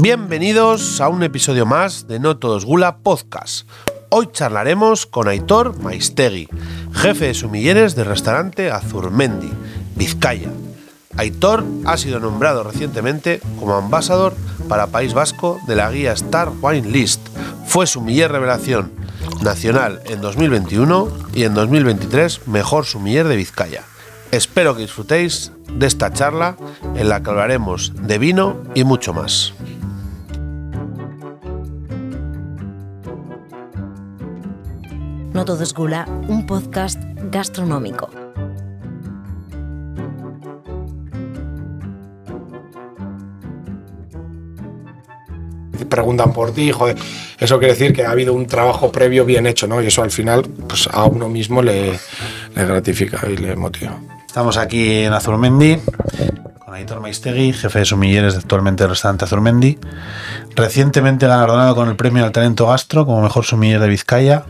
Bienvenidos a un episodio más de No Todos Gula Podcast. Hoy charlaremos con Aitor Maistegui, jefe de sumilleres del restaurante Azurmendi, Vizcaya. Aitor ha sido nombrado recientemente como ambasador para País Vasco de la guía Star Wine List. Fue sumiller revelación nacional en 2021 y en 2023 mejor sumiller de Vizcaya. Espero que disfrutéis de esta charla en la que hablaremos de vino y mucho más. No todo es gula, un podcast gastronómico. preguntan por ti, joder, eso quiere decir que ha habido un trabajo previo bien hecho, ¿no? Y eso al final, pues a uno mismo le, le gratifica y le motiva. Estamos aquí en Azurmendi con Aitor Maistegui, jefe de sumilleres actualmente del restaurante Azurmendi. Recientemente galardonado con el premio al talento gastro como mejor sumiller de Vizcaya.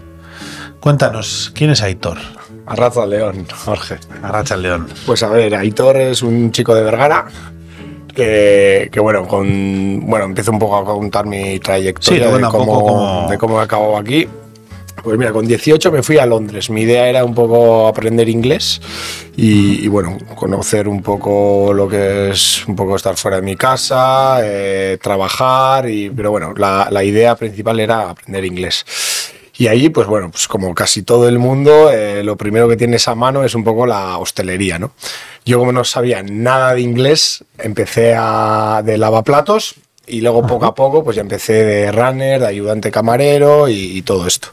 Cuéntanos, ¿quién es Aitor? Arraza León, Jorge. Arracha León. Pues a ver, Aitor es un chico de Vergara. Que, que bueno, con, bueno, empiezo un poco a contar mi trayectoria Sí, de, cómo, de cómo he acabado aquí. Pues mira, con 18 me fui a Londres. Mi idea era un poco aprender inglés y, y, bueno, conocer un poco lo que es un poco estar fuera de mi casa, eh, trabajar, y, pero bueno, la, la idea principal era aprender inglés. Y allí, pues bueno, pues como casi todo el mundo, eh, lo primero que tienes a mano es un poco la hostelería, ¿no? Yo como no sabía nada de inglés, empecé a, de lavaplatos y luego poco a poco pues ya empecé de runner, de ayudante camarero y, y todo esto.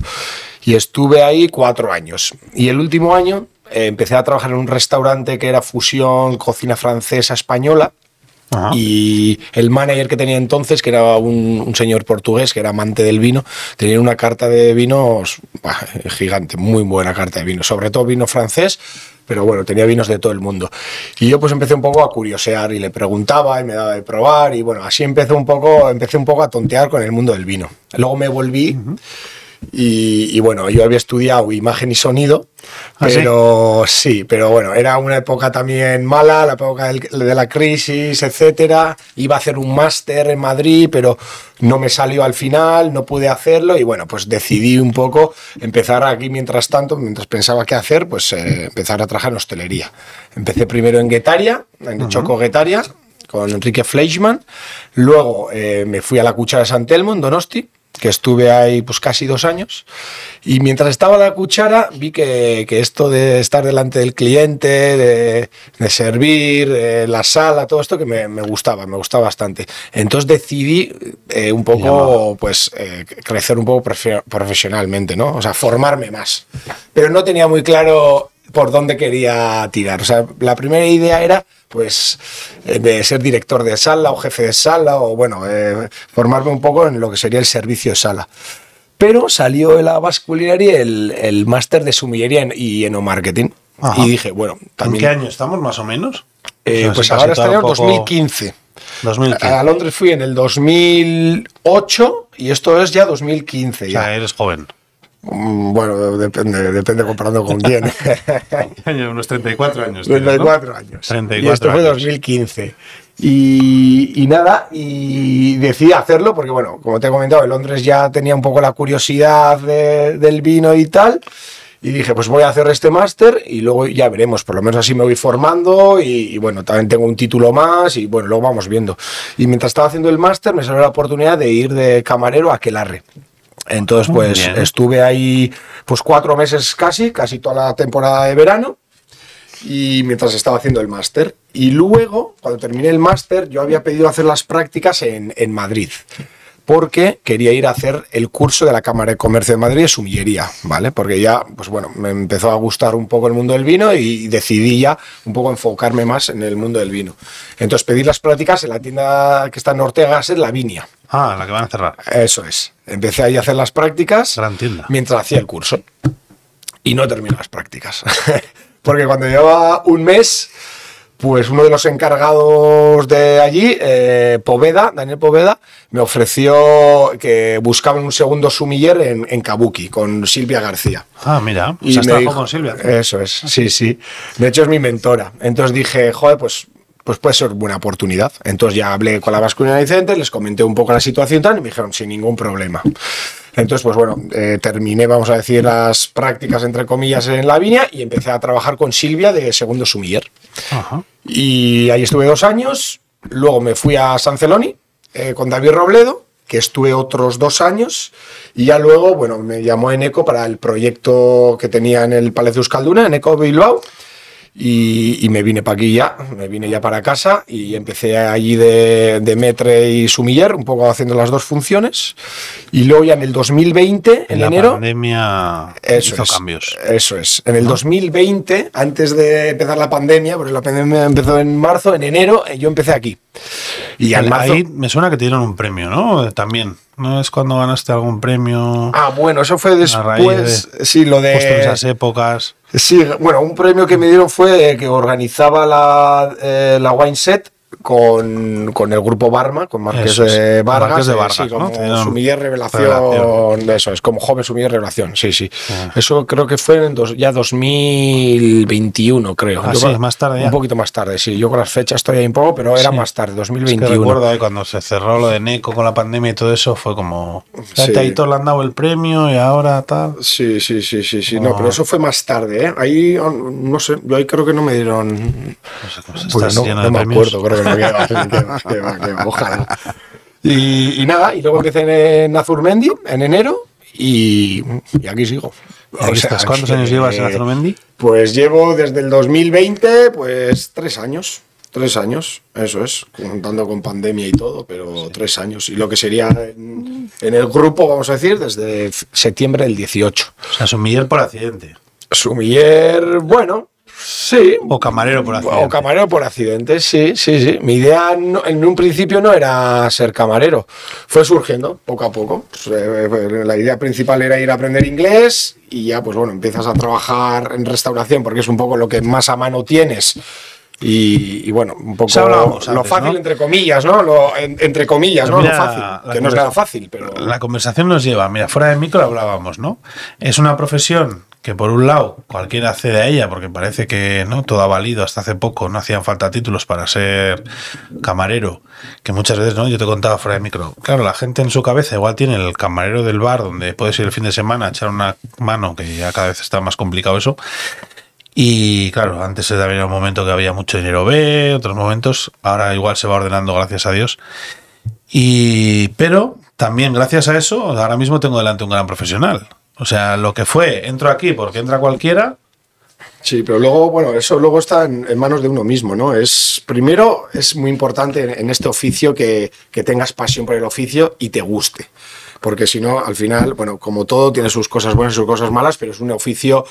Y estuve ahí cuatro años. Y el último año eh, empecé a trabajar en un restaurante que era fusión cocina francesa española. Ajá. Y el manager que tenía entonces, que era un, un señor portugués, que era amante del vino, tenía una carta de vinos bah, gigante, muy buena carta de vino, sobre todo vino francés, pero bueno, tenía vinos de todo el mundo. Y yo pues empecé un poco a curiosear y le preguntaba y me daba de probar y bueno, así empecé un poco, empecé un poco a tontear con el mundo del vino. Luego me volví y, y bueno, yo había estudiado imagen y sonido, ¿Ah, pero sí? pero bueno, era una época también mala, la época del- de la crisis, etcétera. Iba a hacer un máster en Madrid, pero no me salió al final, no pude hacerlo y bueno, pues decidí un poco empezar aquí mientras tanto, mientras pensaba qué hacer, pues eh, empezar a trabajar en hostelería. Empecé primero en Guetaria, en Choco Guetaria, con Enrique Fleischmann. Luego eh, me fui a la Cuchara de San Telmo, en Donosti, que estuve ahí pues casi dos años. Y mientras estaba la cuchara, vi que, que esto de estar delante del cliente, de, de servir, eh, la sala, todo esto que me, me gustaba, me gustaba bastante. Entonces decidí eh, un poco, pues, eh, crecer un poco profe- profesionalmente, ¿no? O sea, formarme más. Pero no tenía muy claro por dónde quería tirar. O sea, la primera idea era, pues, eh, de ser director de sala o jefe de sala o, bueno, eh, formarme un poco en lo que sería el servicio de sala. Pero salió de la basculinería el, el máster de sumillería en- y enomarketing. Ajá. Y dije, bueno, ¿En también... qué año estamos más o menos? eh, O sea, pues ahora estaría en poco- 2015. 2015. A Londres fui en el 2008 y esto es ya 2015. O Ya. sea, eres joven. Mm, Bueno, depende, depende comparando con quién. Unos 34 años. tienes, ¿no? 34 años. 34 y esto fue años. 2015. Y, y nada, y decidí hacerlo porque, bueno, como te he comentado, en Londres ya tenía un poco la curiosidad de- del vino y tal. Y dije, pues voy a hacer este máster y luego ya veremos, por lo menos así me voy formando y, y bueno, también tengo un título más y bueno, luego vamos viendo. Y mientras estaba haciendo el máster me salió la oportunidad de ir de camarero a Quelarre. Entonces, pues bien. estuve ahí pues cuatro meses casi, casi toda la temporada de verano y mientras estaba haciendo el máster. Y luego, cuando terminé el máster, yo había pedido hacer las prácticas en, en Madrid, porque quería ir a hacer el curso de la Cámara de Comercio de Madrid de sumillería, ¿vale? Porque ya, pues bueno, me empezó a gustar un poco el mundo del vino y decidí ya un poco enfocarme más en el mundo del vino. Entonces pedí las prácticas en la tienda que está en Ortega, es La Viña. Ah, la que van a cerrar. Eso es. Empecé ahí a hacer las prácticas Gran tienda. mientras hacía el curso. Y no terminé las prácticas. Porque cuando llevaba un mes, pues uno de los encargados de allí, eh, Poveda, Daniel Poveda, me ofreció que buscaban un segundo sumiller en, en Kabuki con Silvia García. Ah, mira. Y me trabajado dijo- con Silvia. Eso es, sí, sí. De hecho es mi mentora. Entonces dije, joder, pues pues puede ser buena oportunidad. Entonces ya hablé con la Center, les comenté un poco la situación tal, y me dijeron sin ningún problema. Entonces, pues bueno, eh, terminé, vamos a decir, las prácticas entre comillas en la viña y empecé a trabajar con Silvia de segundo sumiller. Ajá. Y ahí estuve dos años. Luego me fui a San Celoni eh, con David Robledo, que estuve otros dos años. Y ya luego, bueno, me llamó Eneco para el proyecto que tenía en el Palacio Euskalduna, Eneco Bilbao. Y, y me vine para aquí ya, me vine ya para casa y empecé allí de, de metre y sumiller, un poco haciendo las dos funciones. Y luego ya en el 2020, en, En la enero, pandemia eso hizo es, cambios. Eso es. En el 2020, antes de empezar la pandemia, porque la pandemia empezó en marzo, en enero, eh, yo empecé aquí. Y marzo. Ahí me suena que te dieron un premio, ¿no? También. ¿No es cuando ganaste algún premio? Ah, bueno, eso fue después. de- Sí, lo Justo en de. esas épocas. Sí, bueno, un premio que me dieron fue eh, que organizaba la, eh, la Wine Set con, con el grupo Barma, con Marqués es, de Vargas. Marqués de eh, Vargas, sí, ¿no? como dieron sumiller revelación, revelación. Eso es, como joven sumiller revelación, sí, sí. Ah. Eso creo que fue en dos- ya 2021, creo. Ah, Yo sí, más tarde ya. Un poquito más tarde, sí. Yo con las fechas estoy ahí un poco, pero era Sí. más tarde, Es 2021. que recuerdo ahí cuando se cerró lo de Neco con la pandemia y todo eso, fue como. Sí. Sí. Aitor le han dado el premio y ahora tal. Sí, sí, sí, sí, sí. Ah. No, pero eso fue más tarde, ¿eh? Ahí, oh, no sé, yo ahí creo que no me dieron... No sé cómo se Pues estás no, no me premios. acuerdo, creo no. Va, que va, que va, que va, ojalá. Y, y nada, y luego empecé en Azurmendi en enero y, y aquí sigo. Estás. ¿Cuántos años llevas en Azurmendi? Pues llevo desde el 2020, pues tres años. Tres años, eso es, contando con pandemia y todo, pero tres años. Y lo que sería en, en el grupo, vamos a decir, desde septiembre del 18. O sea, sumiller por accidente. Sumiller, bueno, sí. O camarero por accidente. O camarero por accidente, sí, sí, sí. Mi idea no- en un principio no era ser camarero. Fue surgiendo poco a poco. Pues, eh, La idea principal era ir a aprender inglés y ya, pues bueno, empiezas a trabajar en restauración porque es un poco lo que más a mano tienes. Y, y bueno, un poco lo antes, fácil ¿no? entre comillas, ¿no? Lo, en- entre comillas, ¿no? Mira, lo fácil. Que no es nada fácil, pero. La conversación nos lleva, mira, fuera de micro hablábamos, ¿no? Es una profesión que por un lado cualquiera accede a ella porque parece que no todo ha valido hasta hace poco no hacían falta títulos para ser camarero que muchas veces no yo te contaba fuera de micro claro la gente en su cabeza igual tiene el camarero del bar donde puedes ir el fin de semana a echar una mano que ya cada vez está más complicado eso y claro, antes había un momento que había mucho dinero B, otros momentos, ahora igual se va ordenando, gracias a Dios. Y, pero también gracias a eso, ahora mismo tengo delante un gran profesional. O sea, lo que fue, entro aquí porque entra cualquiera, Sí, pero luego, bueno, eso luego está en, en manos de uno mismo, ¿no? Es, primero, es muy importante en, en este oficio que, que tengas pasión por el oficio y te guste. Porque si no, al final, bueno, como todo, tiene sus cosas buenas y sus cosas malas, pero es un oficio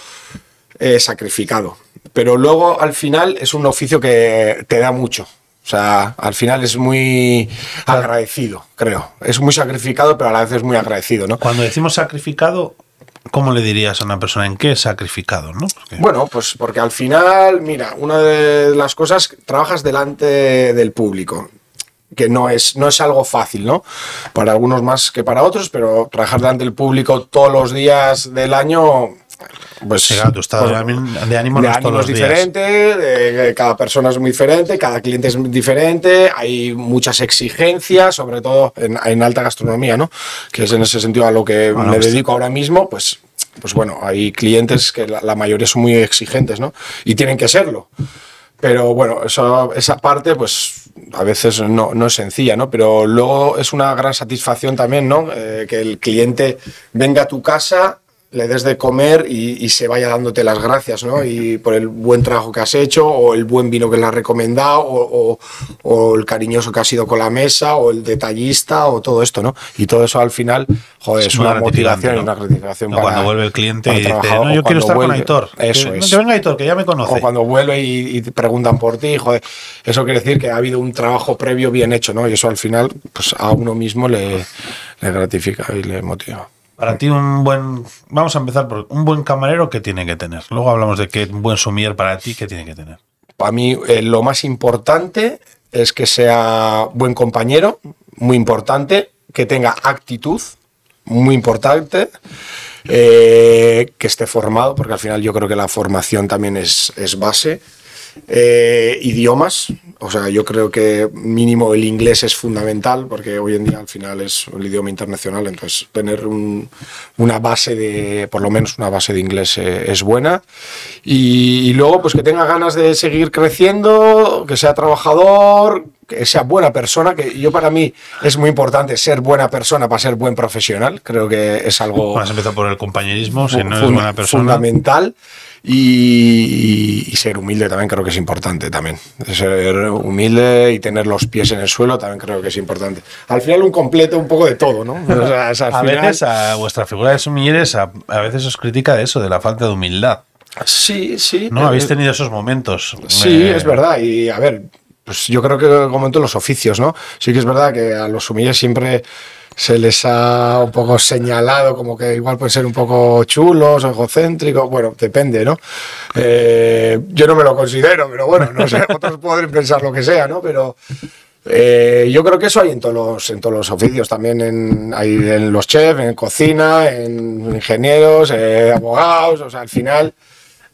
eh, sacrificado. Pero luego, al final, es un oficio que te da mucho. O sea, al final es muy agradecido, creo. Es muy sacrificado, pero a la vez es muy agradecido, ¿no? cuando decimos sacrificado, ¿cómo le dirías a una persona en qué es sacrificado? ¿no? Bueno, pues porque al final, mira, una de las cosas, trabajas delante del público, que no es, no es algo fácil, ¿no? Para algunos más que para otros, pero trabajar delante del público todos los días del año, pues... Claro, tu estado pues, de ánimo- de no es ánimo todos es los días. diferente, de- cada persona es muy diferente, cada cliente es diferente, hay muchas exigencias, sobre todo en, en alta gastronomía, ¿no? Que es en ese sentido a lo que Bueno, me pues- dedico ahora mismo, pues, pues bueno, hay clientes que la, la mayoría son muy exigentes, ¿no? Y tienen que serlo. Pero bueno, eso- esa parte, pues a veces no, no es sencilla, ¿no? Pero luego es una gran satisfacción también, ¿no? Eh, que el cliente venga a tu casa, le des de comer y, y se vaya dándote las gracias, ¿no? Y por el buen trabajo que has hecho, o el buen vino que le has recomendado, o, o- o el cariñoso que has sido con la mesa, o el detallista, o todo esto, ¿no? Y todo eso al final, joder, es, una motivación y ¿no? una gratificación No, para- cuando vuelve el cliente y dice, no, yo quiero estar con. Aitor. Eso que, es. Que venga Aitor, que ya me conoce. O cuando vuelve y, y te preguntan por ti, joder, eso quiere decir que ha habido un trabajo previo bien hecho, ¿no? Y eso al final, pues a uno mismo le, le gratifica y le motiva. Para ti un buen... Vamos a empezar por un buen camarero, ¿qué tiene que tener? Luego hablamos de que un buen sumier para ti, ¿qué tiene que tener? Para mí, eh, lo más importante es que sea buen compañero, muy importante, que tenga actitud, muy importante, eh, que esté formado, porque al final yo creo que la formación también es, es base. Eh, idiomas, o sea, yo creo que mínimo el inglés es fundamental porque hoy en día al final es el idioma internacional, entonces tener un- una base de, por lo menos una base de inglés eh, es buena. Y, y luego, pues que tenga ganas de seguir creciendo, que sea trabajador, que sea buena persona, que yo para mí es muy importante ser buena persona para ser buen profesional, creo que es algo Bueno, has empezado por el compañerismo, si no fun- buena persona. fundamental. Y, y ser humilde también creo que es importante también. Ser humilde y tener los pies en el suelo también creo que es importante. Al final un completo un poco de todo, ¿no? O sea, es al A final- veces a vuestra figura de sumilleres a, a veces os critica de eso, de la falta de humildad. Sí, sí. ¿No? Eh, Habéis tenido esos momentos. Sí, Eh, es verdad. Y a ver, pues yo creo que como en todos los oficios, ¿no? Sí que es verdad que a los humilles siempre se les ha un poco señalado como que igual pueden ser un poco chulos o egocéntricos. Bueno, depende, ¿no? Eh, yo no me lo considero, pero bueno, no sé, otros pueden pensar lo que sea, ¿no? Pero eh, yo creo que eso hay en todos los, en todos los oficios, también en, hay en los chefs, en cocina, en ingenieros, eh, abogados, o sea, al final...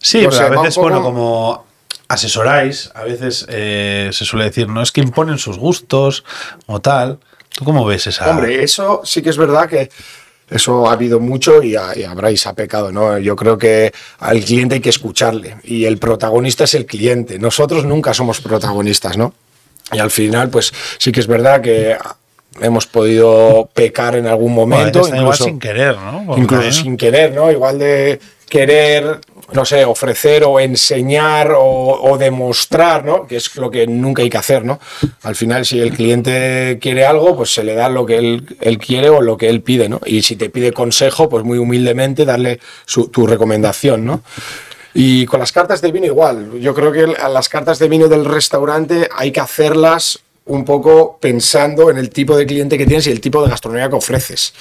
Sí, no pero a veces, poco- bueno, como asesoráis, a veces se suele decir, no es que imponen sus gustos o tal. ¿Tú cómo ves esa? Hombre, eso sí que es verdad que eso ha habido mucho y, ha- y habrá y se ha pecado, ¿no? Yo creo que al cliente hay que escucharle y el protagonista es el cliente. Nosotros nunca somos protagonistas, ¿no? Y al final, pues sí que es verdad que hemos podido pecar en algún Bueno, a momento, veces igual incluso, sin querer, ¿no? Porque incluso sin querer, ¿no? Igual de querer, no sé, ofrecer o enseñar o, o demostrar, ¿no? Que es lo que nunca hay que hacer, ¿no? Al final, si el cliente quiere algo, pues se le da lo que él, él quiere o lo que él pide, ¿no? Y si te pide consejo, pues muy humildemente darle su- tu recomendación, ¿no? Y con las cartas de vino igual. Yo creo que las cartas de vino del restaurante hay que hacerlas un poco pensando en el tipo de cliente que tienes y el tipo de gastronomía que ofreces.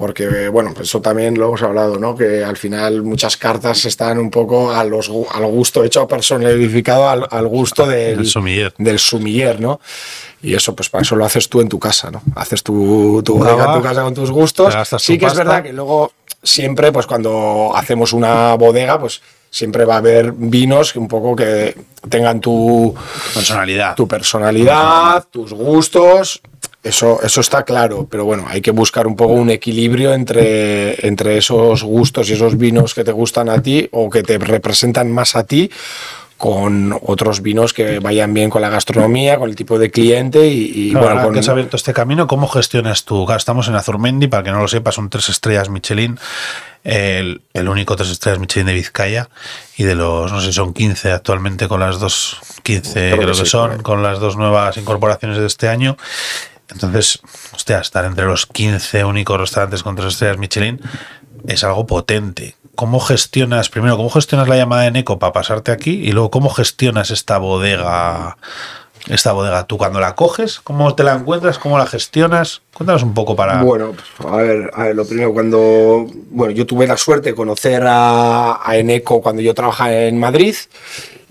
Porque, bueno, pues eso también lo hemos hablado, ¿no? Que al final muchas cartas están un poco a los, al gusto, hecho personalificado al, al gusto del, sommelier. del sumiller, ¿no? Y eso, pues para eso lo haces tú en tu casa, ¿no? Haces tu, tu bodega en tu casa con tus gustos. Sí que es pasta. verdad que luego siempre, pues cuando hacemos una bodega, pues siempre va a haber vinos que un poco que tengan tu, Personalidad. tu personalidad, tus gustos. Eso, eso está claro, pero bueno, hay que buscar un poco un equilibrio entre, entre esos gustos y esos vinos que te gustan a ti o que te representan más a ti con otros vinos que vayan bien con la gastronomía, con el tipo de cliente y, y, Claro, bueno, con, que has abierto este camino, ¿cómo gestionas tú? Estamos en Azurmendi, para que no lo sepas, son tres estrellas Michelin, el, el único tres estrellas Michelin de Vizcaya, y de los, no sé, son 15 actualmente con las dos, 15 creo, que que, sí, por son, con las dos nuevas incorporaciones de este año. Entonces, hostia, estar entre los 15 únicos restaurantes con tres estrellas Michelin es algo potente. ¿Cómo gestionas, primero, cómo gestionas la llamada de Neco para pasarte aquí? Y luego, ¿cómo gestionas esta bodega? Esta bodega, tú cuando la coges, ¿cómo te la encuentras? ¿Cómo la gestionas? Cuéntanos un poco para. Bueno, a ver, a ver, lo primero, cuando. Bueno, yo tuve la suerte de conocer a, a Eneco cuando yo trabajaba en Madrid.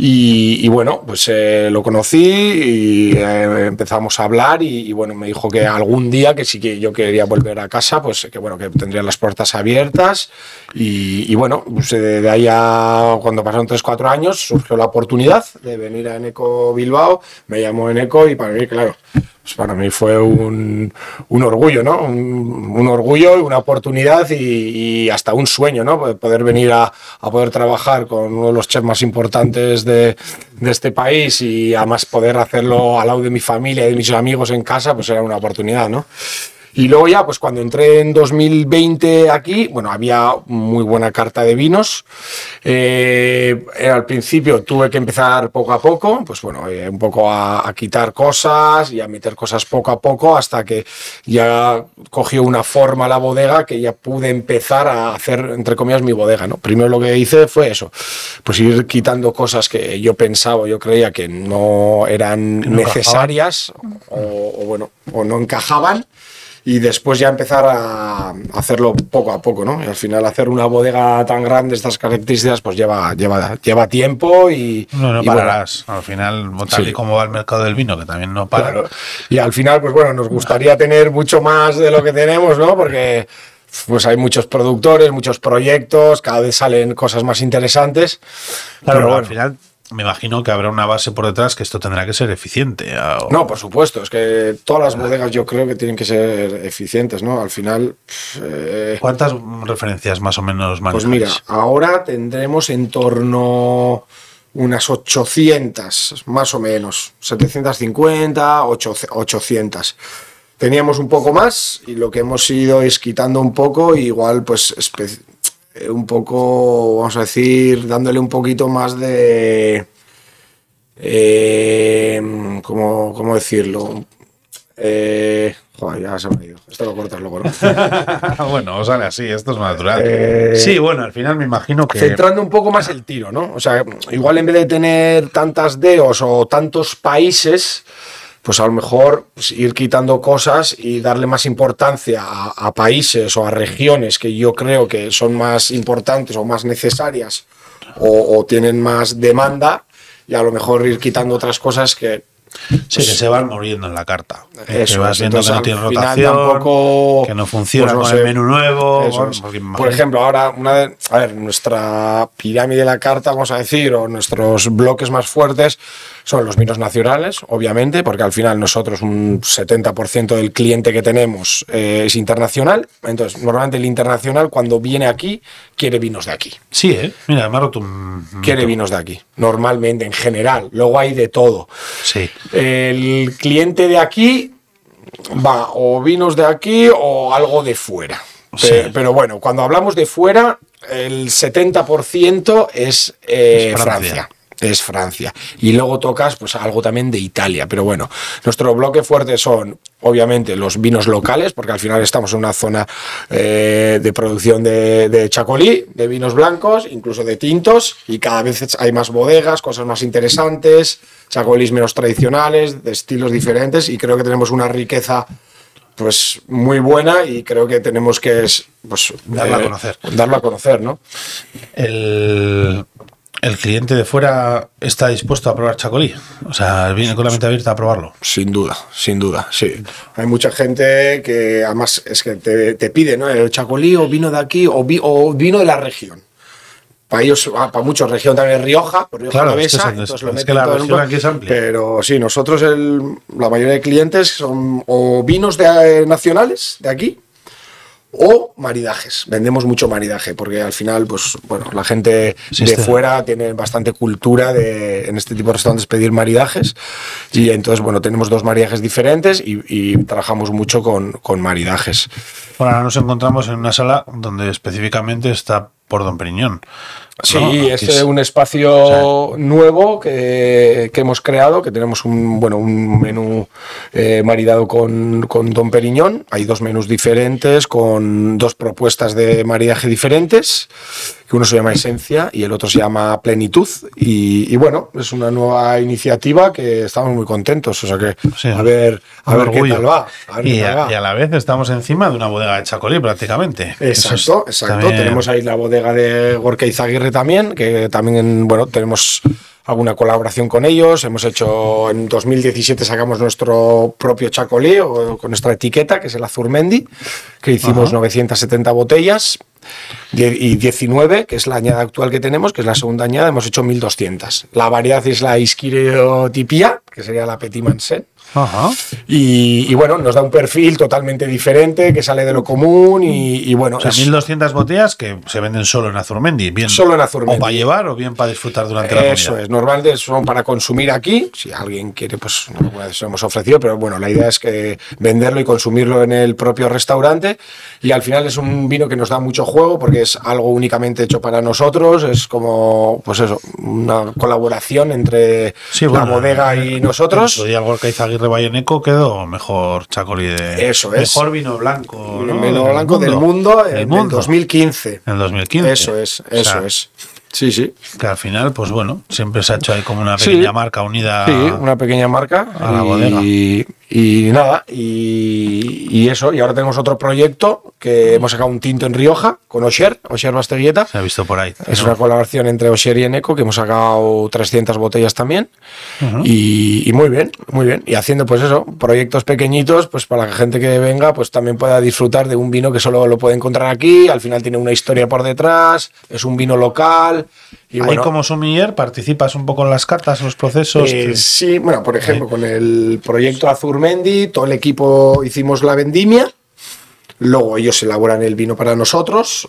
Y, y bueno, pues eh, lo conocí y eh, empezamos a hablar. Y, y bueno, me dijo que algún día que sí que yo quería volver a casa, pues que bueno, que tendría las puertas abiertas. Y, y bueno, pues eh, de ahí a cuando pasaron 3-4 años surgió la oportunidad de venir a Eneco Bilbao. Me llamó Eneco y para mí, claro, pues para mí fue un, un orgullo, ¿no? Un, un orgullo, una oportunidad y, hasta un sueño, ¿no? Poder venir a, a poder trabajar con uno de los chefs más importantes de, de este país y además poder hacerlo al lado de mi familia y de mis amigos en casa, pues era una oportunidad, ¿no? Y luego ya, pues cuando entré en 2020 aquí, bueno, había muy buena carta de vinos. Eh, al principio tuve que empezar poco a poco, pues bueno, eh, un poco a, a quitar cosas y a meter cosas poco a poco hasta que ya cogió una forma la bodega que ya pude empezar a hacer, entre comillas, mi bodega, ¿no? Primero lo que hice fue eso, pues ir quitando cosas que yo pensaba, yo creía que no eran necesarias o, o bueno, o no encajaban y después ya empezar a hacerlo poco a poco, ¿no? Y al final hacer una bodega tan grande, estas características, pues lleva, lleva, lleva tiempo y... no, no y bueno, pararás. Al final, tal Sí. y como va el mercado del vino, que también no para. Claro. Y al final, pues bueno, nos gustaría tener mucho más de lo que tenemos, ¿no? Porque pues hay muchos productores, muchos proyectos, cada vez salen cosas más interesantes. Claro, pero al final me imagino que habrá una base por detrás que esto tendrá que ser eficiente. o- No, por supuesto, es que todas las bodegas yo creo que tienen que ser eficientes, ¿no? Al final, eh, ¿Cuántas referencias más o menos pues manejáis? mira, ahora tendremos en torno unas 800, más o menos, 750, 800, 800. Teníamos un poco más y lo que hemos ido es quitando un poco, igual pues eh, un poco, vamos a decir, dándole un poquito más de... Eh, ¿cómo, cómo decirlo? Eh, joder, ya se me ha ido. Esto lo cortas luego, ¿no? bueno, sale así, esto es natural. Eh, sí, bueno, al final me imagino que. centrando un poco más el tiro, ¿no? O sea, igual en vez de tener tantas DEOs o tantos países, pues a lo mejor pues, ir quitando cosas y darle más importancia a, países o a regiones que yo creo que son más importantes o más necesarias o, o tienen más demanda y a lo mejor ir quitando otras cosas que Sí, que se van muriendo en la carta. Eso que vas viendo que no tiene rotación, tampoco, que no funciona pues, no con sé, el menú nuevo. bueno, Por ejemplo, ahora, una de- a ver, nuestra pirámide de la carta, vamos a decir, o nuestros bloques más fuertes son los vinos nacionales, obviamente, porque al final nosotros un 70% del cliente que tenemos eh, es internacional. Entonces, normalmente el internacional cuando viene aquí quiere vinos de aquí. Sí, ¿eh? Mira, me ha roto un. Quiere vinos de aquí, normalmente, en general. Luego hay de todo. Sí. El cliente de aquí va o vinos de aquí o algo de fuera. Sí. Pero, bueno, cuando hablamos de fuera, el 70% es, eh, Es Francia. Francia. Es Francia. Y luego tocas pues algo también de Italia. Pero bueno, nuestro bloque fuerte son obviamente los vinos locales, porque al final estamos en una zona eh, de producción de, de chacolí, de vinos blancos, incluso de tintos, y cada vez hay más bodegas, cosas más interesantes, chacolís menos tradicionales, de estilos diferentes, y creo que tenemos una riqueza pues muy buena y creo que tenemos que es, pues, Darla a conocer. Darlo a conocer, ¿no? El, el cliente de fuera está dispuesto a probar chacolí. O sea, viene con la mente abierta a probarlo. Sin duda, sin duda, sí. Hay mucha gente que además es que te, te pide, ¿no? El chacolí o vino de aquí o, vi- o vino de la región. Para ellos, ah, para muchos, región también es Rioja, por Rioja Claro, Alavesa, es que es lo que la región aquí es amplia. Pero sí, nosotros, el- la mayoría de clientes son o vinos de, eh, nacionales de aquí o maridajes. Vendemos mucho maridaje porque al final, pues bueno, la gente Sí, de fuera tiene bastante cultura de en este tipo de restaurantes pedir maridajes y entonces, bueno, tenemos dos maridajes diferentes y, y trabajamos mucho con, con maridajes. Bueno, ahora nos encontramos en una sala donde específicamente está por Don Periñón. Sí, ¿no? Aquí es un espacio nuevo que, que hemos creado, que tenemos un, bueno, un menú eh, maridado con, con Don Periñón. Hay dos menús diferentes, con dos propuestas de maridaje diferentes, que uno se llama Esencia y el otro se llama Plenitud. Y, y bueno, es una nueva iniciativa que estamos muy contentos. O sea que Sí. a ver, a ver qué tal va. A y, a, va. y a la vez estamos encima de una bodega de chacolí prácticamente. Eso es Exacto, exacto. también- Tenemos ahí la bodega de Gorka Izaguirre también, que también, bueno, tenemos alguna colaboración con ellos. Hemos hecho, en 2017 sacamos nuestro propio chacolí o con nuestra etiqueta, que es el Azurmendi, que hicimos 970 botellas. Y 19, que es la añada actual que tenemos, que es la segunda añada, hemos hecho 1200. La variedad es la Isquireotipia, que sería la Petit Mansen. Ajá. Y, y bueno, nos da un perfil totalmente diferente, que sale de lo común y, y bueno, O sea, es 1200 botellas que se venden solo en Azurmendi. Bien, Solo en Azurmendi. O para llevar o bien para disfrutar durante la eso es, normalmente son para consumir aquí, si alguien quiere, pues vez lo hemos ofrecido, pero bueno, la idea es que venderlo y consumirlo en el propio restaurante y al final es un vino que nos da mucho juego porque es algo únicamente hecho para nosotros, es como, pues eso, una colaboración entre Sí, la bodega y nosotros. Otro día el Gorka Izaguirre Valleneco quedó mejor chacolí de. Eso es. Mejor vino blanco. ¿no? Vino blanco del mundo en Del el mundo. 2015. En el 2015. Eso es, O eso sea, es. Sí, sí. Que al final, pues bueno, siempre se ha hecho ahí como una Sí. pequeña marca unida. Sí, una pequeña marca. a la y, bodega. Y nada, y, y eso. Y ahora tenemos otro proyecto que hemos sacado un tinto en Rioja con Osher, Osher Basteguieta. Se ha visto por ahí. Es ¿no? una colaboración entre Osher y Eneco, que hemos sacado 300 botellas también. y, y muy bien, muy bien. Y haciendo pues eso, proyectos pequeñitos, pues para la gente que venga, pues también pueda disfrutar de un vino que solo lo puede encontrar aquí. Al final tiene una historia por detrás, es un vino local Y Ahí bueno, como sumiller participas un poco en las cartas, en los procesos. eh, que- sí, bueno, por ejemplo, con el proyecto Azurmendi, todo el equipo hicimos la vendimia. Luego ellos elaboran el vino para nosotros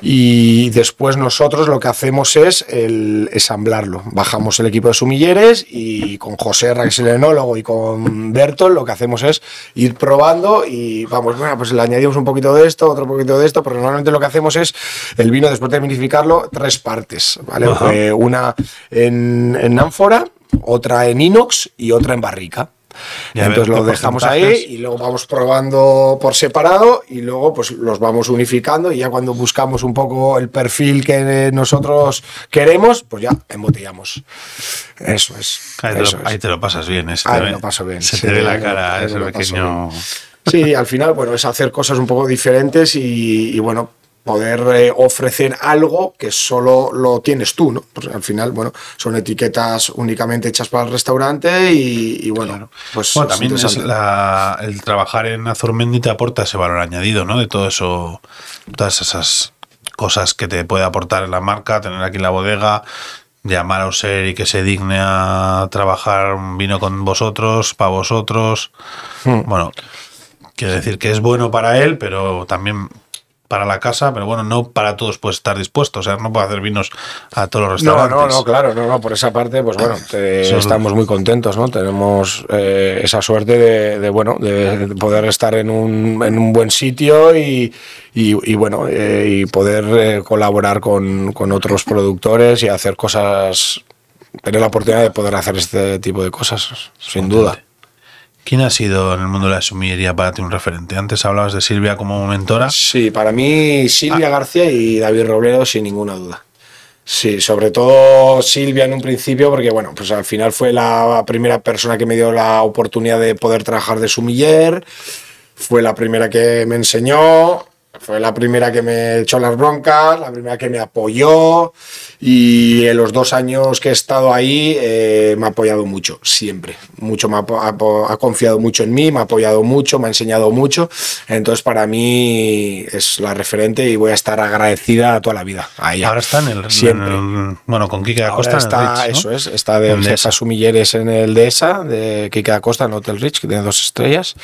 y después nosotros lo que hacemos es el ensamblarlo. Bajamos el equipo de sumilleres y con José que es el enólogo, y con Bertol lo que hacemos es ir probando y vamos, bueno, pues le añadimos un poquito de esto, otro poquito de esto, pero normalmente lo que hacemos es el vino después de vinificarlo, tres partes, ¿vale? Ajá. Eh, una en, en ánfora, otra en inox y otra en barrica. Ver Entonces lo dejamos ahí y luego vamos probando por separado y luego pues los vamos unificando y ya cuando buscamos un poco el perfil que nosotros queremos, pues ya embotellamos. Eso es. ahí, te lo, es. ahí te lo pasas bien. eh, se Ahí te lo paso bien, Se sí, te ve la cara, ese pequeño. Sí, al final, bueno, es hacer cosas un poco diferentes y, y, bueno, poder eh, ofrecer algo que solo lo tienes tú, ¿no? Pues al final, bueno, son etiquetas únicamente hechas para el restaurante y, y, bueno, pues Bueno, también es la- el trabajar en Azurmendi te aporta ese valor añadido, ¿no? De todo eso, todas esas cosas que te puede aportar la marca, tener aquí la bodega, llamar a Oser y que se digne a trabajar un vino con vosotros, para vosotros. Hmm. Bueno, quiero decir que es bueno para él, pero también para la casa, pero bueno, no para todos puede estar dispuesto, o sea, no puede hacer vinos a todos los No, restaurantes. no, no, claro, no, no, por esa parte, pues bueno, te- estamos muy contentos, ¿no? Tenemos eh, esa suerte de, de, bueno, de, de poder estar en un, en un buen sitio y, y, y, bueno, eh, y poder eh, colaborar con, con otros productores y hacer cosas, tener la oportunidad de poder hacer este tipo de cosas, sin duda. ¿Quién ha sido en el mundo de la sumillería para ti un referente? Antes hablabas de Silvia como mentora. Sí, para mí Ah. Silvia García y David Robledo sin ninguna duda. Sí, sobre todo Silvia en un principio, porque bueno, pues al final fue la primera persona que me dio la oportunidad de poder trabajar de sumiller, fue la primera que me enseñó, fue la primera que me echó las broncas, la primera que me apoyó y en los dos años que he estado ahí eh, me ha apoyado mucho, siempre. Mucho me ha, apo- ha confiado mucho en mí, me ha apoyado mucho, me ha enseñado mucho. Entonces para mí es la referente y voy a estar agradecida toda la vida a ella. Ahora está en el, Siempre. en el- bueno con Kike Ahora Acosta está, Ritz, ¿no? eso es, está de jefa sumilleres en el Dehesa, de Kike Acosta en Hotel Rich, que tiene dos estrellas.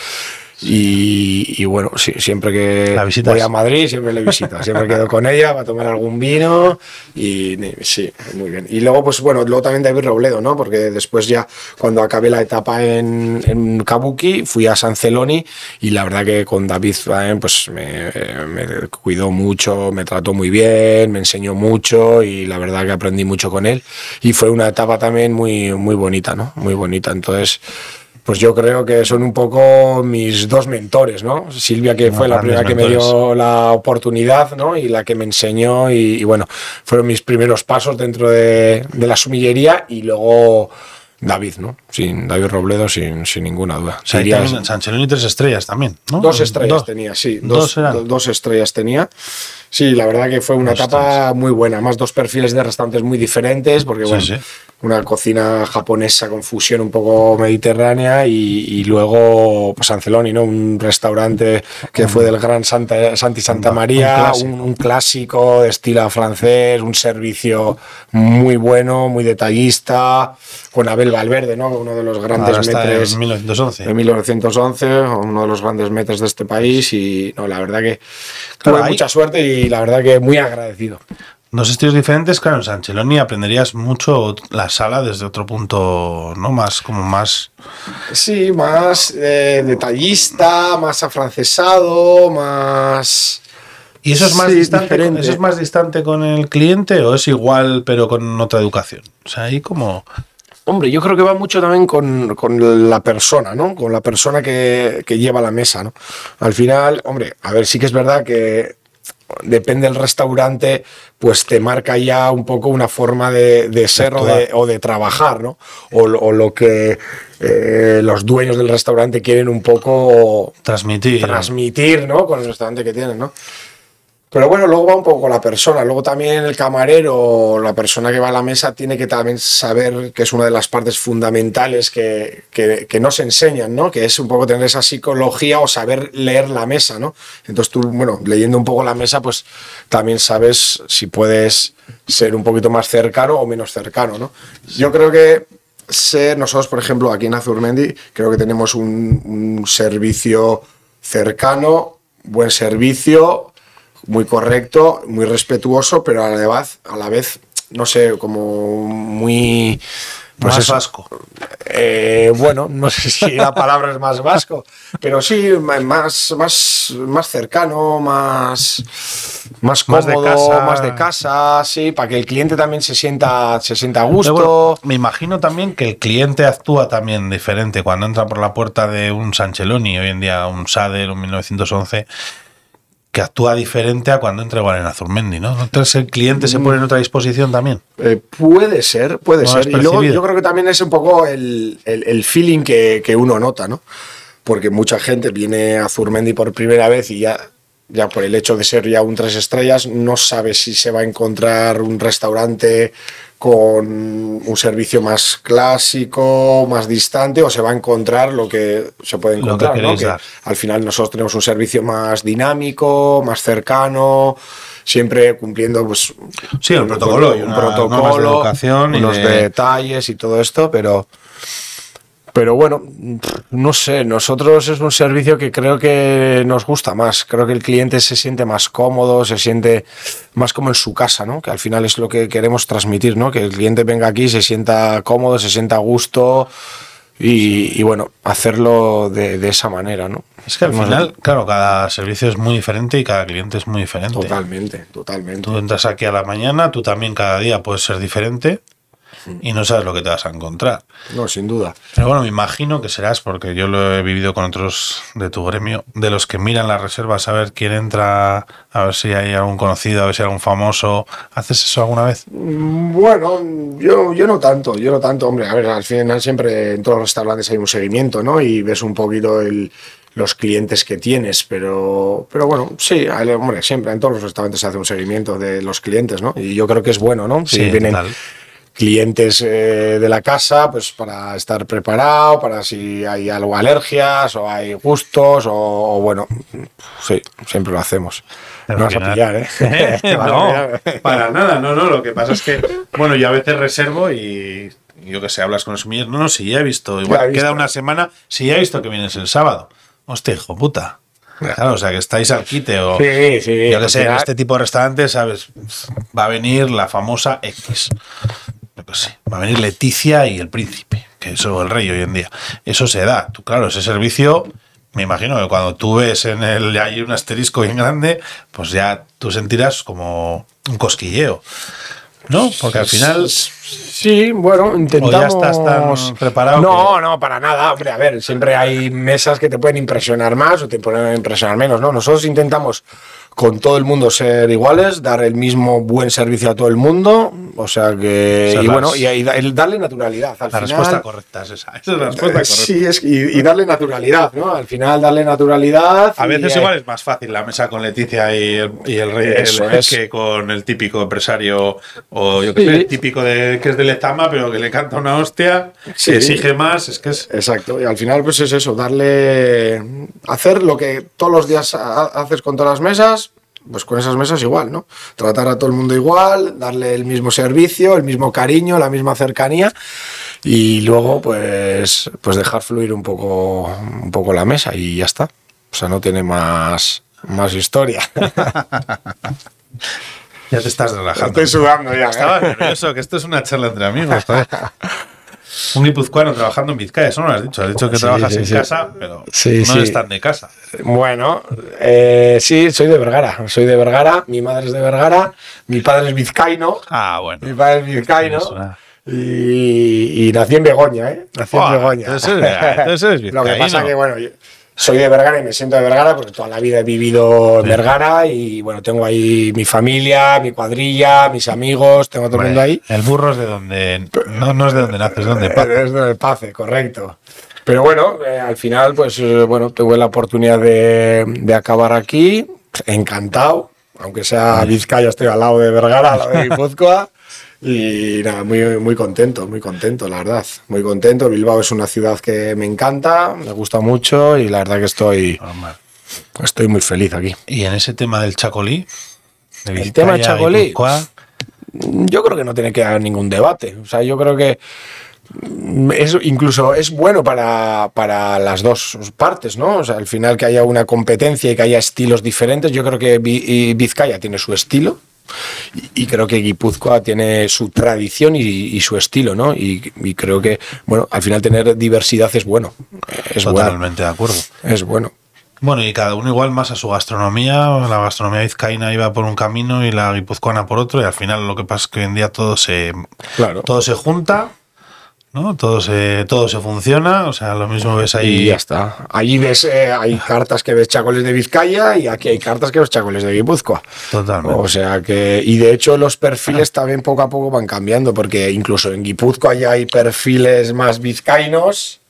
Y, y bueno, sí, siempre que voy a Madrid, siempre le visito. Siempre quedo con ella para tomar algún vino. Y sí, muy bien. Y luego, pues bueno, luego también David Robledo, ¿no? Porque después ya, cuando acabé la etapa en, en Kabuki, fui a San Celoni y la verdad que con David también, pues me, me cuidó mucho, me trató muy bien, me enseñó mucho y la verdad que aprendí mucho con él. Y fue una etapa también muy, muy bonita, ¿no? Muy bonita. Entonces pues yo creo que son un poco mis dos mentores, ¿no? Silvia, que fue la primera que me dio la oportunidad, ¿no? Y la que me enseñó, y, y bueno, fueron mis primeros pasos dentro de, de la sumillería, y luego David, ¿no? Sin David Robledo, sin, sin ninguna duda. En San Cheloni tres estrellas también, ¿no? Dos estrellas Dos. tenía, sí. Dos Dos, eran. do- dos estrellas tenía. Sí, la verdad que fue una Ostras. etapa muy buena. Más dos perfiles de restaurantes muy diferentes, porque Sí, bueno, sí. una cocina japonesa con fusión un poco mediterránea y, y luego pues Anceloni, ¿no? Un restaurante que fue del gran Santa, Santi Santa Un María, clásico. un, un clásico de estilo francés, un servicio muy bueno, muy detallista, con Abel Valverde, ¿no? Uno de los grandes Ahora está metres en 1911. de 1911, uno de los grandes metes de este país y no, la verdad que tuve ahí- mucha suerte y la verdad que muy agradecido. Dos estilos diferentes, claro, en San Cheloni aprenderías mucho la sala desde otro punto, ¿no? Más, como más... Sí, más eh, detallista, más afrancesado, más... ¿Y eso es más Sí, distante? diferente. ¿Eso es más distante con el cliente o es igual pero con otra educación? O sea, ahí como... Hombre, yo creo que va mucho también con, con la persona, ¿no? Con la persona que, que lleva la mesa, ¿no? Al final, hombre, a ver, sí que es verdad que depende del restaurante, pues te marca ya un poco una forma de, de ser o de, o de trabajar, ¿no? O, lo- o lo que eh, los dueños del restaurante quieren un poco Transmitir. transmitir, ¿no? Con el restaurante que tienen, ¿no? Pero bueno, luego va un poco con la persona. Luego también el camarero, la persona que va a la mesa, tiene que también saber que es una de las partes fundamentales que, que, que no se enseñan, ¿no? Que es un poco tener esa psicología o saber leer la mesa, ¿no? Entonces tú, bueno, leyendo un poco la mesa, pues también sabes si puedes ser un poquito más cercano o menos cercano, ¿no? Yo creo que ser, nosotros, por ejemplo, aquí en Azurmendi, creo que tenemos un, un servicio cercano, buen servicio, muy correcto, muy respetuoso, pero a la vez, a la vez no sé, como muy... Pues eso. vasco. Eh, bueno, no sé si la palabra es más vasco, pero sí, más, más, más cercano, más, más Más de cómodo, casa. más de casa, sí, para que el cliente también se sienta, se sienta a gusto. bueno, me imagino también que el cliente actúa también diferente cuando entra por la puerta de un Sancheloni, hoy en día un Sader, un 1911, que actúa diferente a cuando entra igual en Azurmendi, ¿no? Entonces el cliente se pone en otra disposición también. Eh, puede ser, puede No ser. Y luego yo creo que también es un poco el, el- el feeling que, que uno nota, ¿no? Porque mucha gente viene a Zurmendi por primera vez y ya, ya por el hecho de ser ya un tres estrellas, no sabe si se va a encontrar un restaurante con un servicio más clásico, más distante, o se va a encontrar lo que se puede que encontrar, ¿no? Que al final nosotros tenemos un servicio más dinámico, más cercano, siempre cumpliendo pues Sí, el protocolo y un una- normas de protocolo, educación y los de- detalles y todo esto, pero pero bueno, no sé, nosotros es un servicio que creo que nos gusta más, creo que el cliente se siente más cómodo, se siente más como en su casa, ¿no? Que al final es lo que queremos transmitir, ¿no? Que el cliente venga aquí, se sienta cómodo, se sienta a gusto y, y bueno, hacerlo de, de esa manera, ¿no? Es que al final, claro, cada servicio es muy diferente y cada cliente es muy diferente. Totalmente, totalmente. Tú entras aquí a la mañana, tú también cada día puedes ser diferente y no sabes lo que te vas a encontrar. No, sin duda. Pero bueno, me imagino que serás, porque yo lo he vivido con otros de tu gremio, de los que miran las reservas a ver quién entra, a ver si hay algún conocido, a ver si hay algún famoso. ¿Haces eso alguna vez? Bueno, yo, yo no tanto, yo no tanto, hombre, a ver, al final siempre en todos los restaurantes hay un seguimiento, ¿no? Y ves un poquito el, los clientes que tienes, pero, pero bueno, sí, hombre, siempre en todos los restaurantes se hace un seguimiento de los clientes, ¿no? Y yo creo que es bueno, ¿no? Si Sí, vienen total. Clientes eh, de la casa, pues para estar preparado, para si hay algo alergias o hay gustos o, o bueno, sí, siempre lo hacemos. No vas a pillar, ¿eh? no, para nada, no, no. Lo que pasa es que, bueno, yo a veces reservo y yo que sé, hablas con el sumiller. No, no, si ya he visto, igual Ya he visto. queda una semana, si ya he visto que vienes el sábado. Hostia, hijo puta. Claro, o sea, que estáis al quite o. Sí, sí. Yo que sé, en este tipo de restaurantes, ¿sabes? Va a venir la famosa X. Va a venir Leticia y el príncipe, que eso el rey hoy en día. Eso se da. Tú, claro, ese servicio, me imagino que cuando tú ves en el hay un asterisco bien grande, pues ya tú sentirás como un cosquilleo. ¿No? Porque al final. Sí, bueno, intentamos. estás tan preparado No, no, para nada. Hombre, a ver, siempre hay mesas que te pueden impresionar más o te pueden impresionar menos, ¿no? Nosotros intentamos con todo el mundo ser iguales, dar el mismo buen servicio a todo el mundo, o sea que. O sea, y bueno, y, y da- el darle naturalidad. Al La final, respuesta correcta es esa. Esa es la respuesta correcta. Sí, es, y, y darle naturalidad, ¿no? Al final, darle naturalidad. A veces eh, igual es más fácil la mesa con Leticia y el, y el rey el- es. que con el típico empresario o yo que Sí. sé, típico de que es de Letama pero que le canta una hostia, Sí. que exige más, es que es Exacto, y al final pues es eso, darle, hacer lo que todos los días ha- haces con todas las mesas, pues con esas mesas igual, ¿no? Tratar a todo el mundo igual, darle el mismo servicio, el mismo cariño, la misma cercanía y luego pues, pues dejar fluir un poco, un poco la mesa y ya está. O sea, no tiene más, más historia. ya te estás relajando. Estoy sudando ya. ¿eh? Estaba nervioso, que esto es una charla entre amigos. Un guipuzcoano trabajando en Vizcaya, eso no lo has dicho. Has dicho que Sí, trabajas sí, en sí. casa, pero no tan de casa. Bueno, eh, sí, soy de Vergara. Soy de Vergara, mi madre es de Vergara, mi padre es vizcaíno. Ah, bueno. Mi padre es vizcaíno. Y, y nací en Begoña, ¿eh? Nací en Begoña. entonces entonces Lo que pasa vizcaíno. que, bueno, yo soy de Vergara y me siento de Vergara porque toda la vida he vivido en Vergara y, bueno, tengo ahí mi familia, mi cuadrilla, mis amigos, tengo todo el mundo ahí. El burro es de donde. No, no es de donde naces, es de donde. Es del Pace, correcto. Pero bueno, eh, al final, pues eh, bueno, tuve la oportunidad de, de acabar aquí, encantado. aunque sea Vizcaya, estoy al lado de Vergara, al lado de Guipúzcoa. Y nada, muy, muy contento, muy contento, la verdad. Muy contento. Bilbao es una ciudad que me encanta, me gusta mucho y la verdad que estoy, estoy muy feliz aquí. Y en ese tema del chacolí, de El tema del chacolí. Guipúzcoa, Yo creo que no tiene que haber ningún debate. O sea, yo creo que mm, es, incluso es bueno para, para las dos partes, ¿no? O sea, al final que haya una competencia y que haya estilos diferentes. Yo creo que Vizcaya tiene su estilo. Y, y creo que Guipúzcoa tiene su tradición y, y su estilo, ¿no? Y, y creo que, bueno, al final tener diversidad es bueno. Es bueno. totalmente de acuerdo. Es bueno. Bueno, y cada uno igual más a su gastronomía. La gastronomía vizcaína iba por un camino y la guipuzcoana por otro. Y al final lo que pasa es que hoy en día todo se, Claro. todo se junta, ¿no? Todo se, todo se funciona. O sea, lo mismo ves Y ahí. ya está. Allí ves, eh, hay cartas que ves chacoles de Vizcaya y aquí hay cartas que ves chacoles de Guipúzcoa. Totalmente. O sea que, y de hecho los perfiles también poco a poco van cambiando, porque incluso en Guipúzcoa ya hay perfiles más vizcaínos.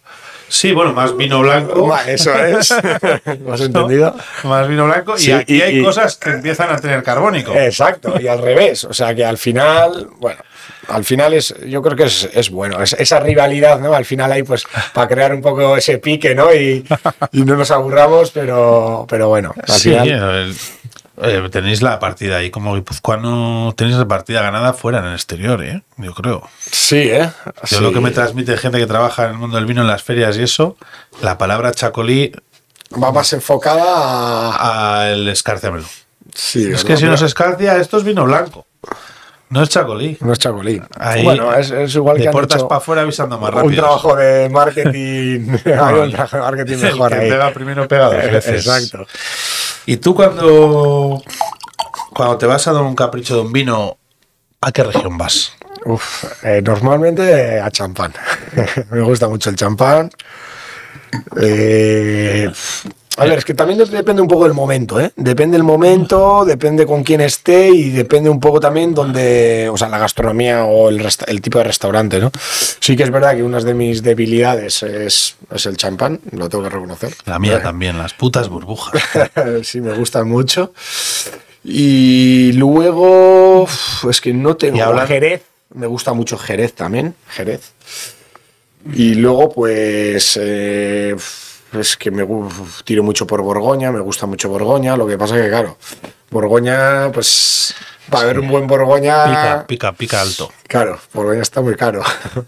Sí, bueno, más vino blanco. Eso es. ¿Lo has entendido? Más vino blanco. Sí, y aquí y- hay y- cosas que empiezan a tener carbónico. Exacto, y al revés. O sea que al final, bueno, al final es, yo creo que es, es bueno. Es, esa rivalidad, ¿no? Al final hay pues para crear un poco ese pique, ¿no? Y, y no nos aburramos, pero, pero bueno, al Sí, final. el- eh, tenéis la partida ahí como guipuzcoano, tenéis la partida ganada fuera en el exterior, ¿eh? Yo creo. Sí, ¿eh? Yo lo que me transmite gente que trabaja en el mundo del vino en las ferias y eso, la palabra chacolí Va más enfocada a. al escárciamelo. Sí, Es que si no se escarcia, esto es vino blanco. No es chacolí. No es chacolí. Ahí, bueno, es, es igual de que puertas para afuera avisando más un rápido. trabajo de marketing. hay un trabajo de marketing El mejor que ahí. pega primero pega dos veces. Exacto. ¿Y tú cuando, cuando te vas a dar un capricho de un vino, a qué región vas? Uf, eh, normalmente a champán. Me gusta mucho el champán. Eh, a ver, es que también dep- depende un poco del momento, ¿eh? Depende del momento, depende con quién esté y depende un poco también donde, o sea, la gastronomía o el, el tipo de restaurante, ¿no? Sí que es verdad que una de mis debilidades es, es el champán, lo tengo que reconocer. La mía también, las putas burbujas. sí, me gustan mucho. Y luego, es que no tengo. Y Jerez, me gusta mucho Jerez también, Jerez. Y luego, pues, eh, es que me tiro mucho por Borgoña, me gusta mucho Borgoña. Lo que pasa que, claro, Borgoña, pues, para ver un buen Borgoña. Pica, pica, pica alto. Claro, Borgoña está muy caro.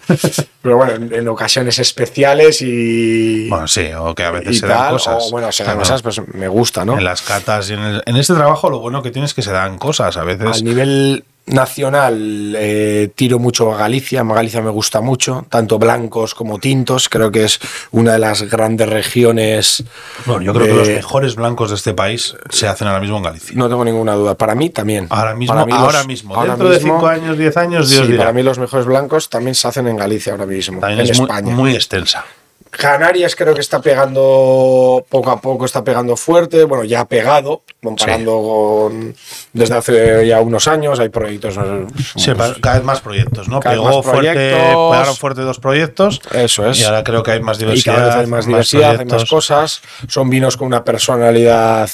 Pero bueno, en, en ocasiones especiales y. Bueno, sí, o que a veces se dan cosas. o bueno, se dan Claro. cosas, pues me gusta, ¿no? En las catas y en, el- en este trabajo lo bueno que tienes es que se dan cosas a veces. A nivel nacional eh, tiro mucho a Galicia, Galicia me gusta mucho, tanto blancos como tintos, creo que es una de las grandes regiones. Bueno, yo creo que los mejores blancos de este país se hacen ahora mismo en Galicia. No tengo ninguna duda, para mí también. Ahora mismo, Para mí los- ahora mismo. ahora Dentro de mismo- 5 años, 10 años, Dios sí, dirá. para mí los mejores blancos también se hacen en Galicia ahora mismo, También en es muy, España. muy extensa. Canarias creo que está pegando poco a poco, está pegando fuerte, bueno, ya ha pegado, comparando con desde hace ya unos años, hay proyectos. Sí, cada vez más proyectos, ¿no? Cada Pegó fuerte, proyectos. pegaron fuerte dos proyectos. Eso es. Y ahora creo que hay más y diversidad. cada vez hay más diversidad, hay más cosas, son vinos con una personalidad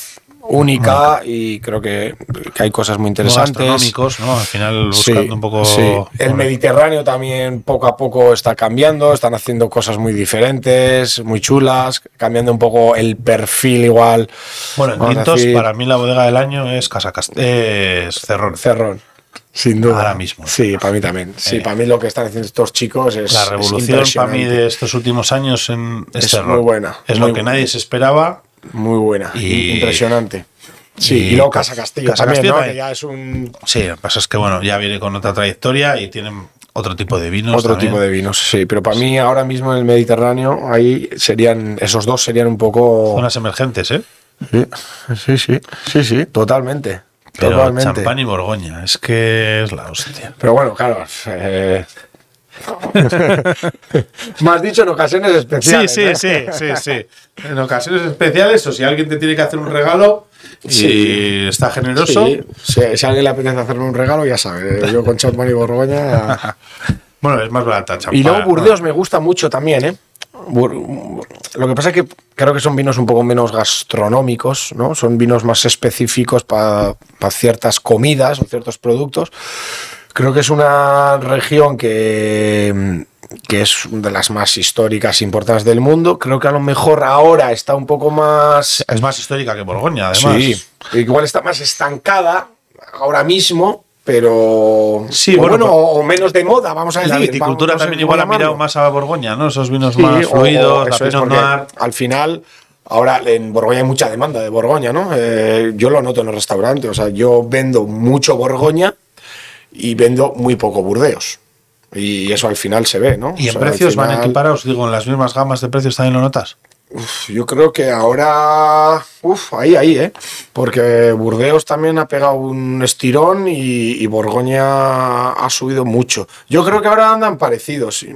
única y creo que, que hay cosas muy interesantes. gastronómicos, ¿no? Al final Sí, buscando un poco. sí. El Mediterráneo también poco a poco está cambiando, están haciendo cosas muy diferentes, muy chulas, cambiando un poco el perfil igual. Bueno, en decir, para mí la bodega del año es Casa Cast es Cerrón. Cerrón. Sin duda. Ahora mismo. Sí, para mí también. Sí, Eh. para mí lo que están haciendo estos chicos es. La es revolución para mí de estos últimos años en es, Es muy buena, Es muy lo que buena. nadie se esperaba. Muy buena. Y- Impresionante. Sí, y y, luego Casa Castillo Casa también, Castillo ¿no? también. Que ya es un Sí, lo que pasa es que bueno, ya viene con otra trayectoria y tienen otro tipo de vinos. otro también. tipo de vinos. Sí, pero para mí ahora mismo en el Mediterráneo ahí serían esos dos serían un poco Zonas emergentes, ¿eh? Sí, sí, sí, sí, sí, totalmente. Pero totalmente. champán y Borgoña, es que es la hostia. Pero bueno, claro. eh, Me has dicho en ocasiones especiales. sí, ¿eh? sí, sí, sí. En ocasiones especiales o si alguien te tiene que hacer un regalo y Sí. está generoso. Sí, si, si a alguien le apetece hacerme un regalo, ya sabe. Yo con champán y Borgoña. Bueno, es más barata champán. y luego Burdeos me gusta mucho también, ¿eh? Lo que pasa es que creo que son vinos un poco menos gastronómicos, ¿no? Son vinos más específicos para ciertas comidas o ciertos productos. Creo que es una región que, que es de las más históricas e importantes del mundo. Creo que a lo mejor ahora está un poco más Es más histórica que Borgoña, además. Sí, igual está más estancada ahora mismo, pero Sí, o bueno, bueno, o menos de moda, vamos a decir. La viticultura vamos- también igual ha mirado más a Borgoña, ¿no? Esos vinos Sí, más fluidos, la Pinot Noir. Al final, ahora en Borgoña hay mucha demanda de Borgoña, ¿no? Eh, yo lo noto en el restaurante, o sea, yo vendo mucho Borgoña y vendo muy poco Burdeos. Y eso al final se ve, ¿no? ¿Y O en sea, precios van equiparados? Digo, en las mismas gamas de precios también lo notas. Uf, Yo creo que ahora. Uf, ahí, ahí, ¿eh? Porque Burdeos también ha pegado un estirón y, y Borgoña ha subido mucho. Yo creo que ahora andan parecidos, sí.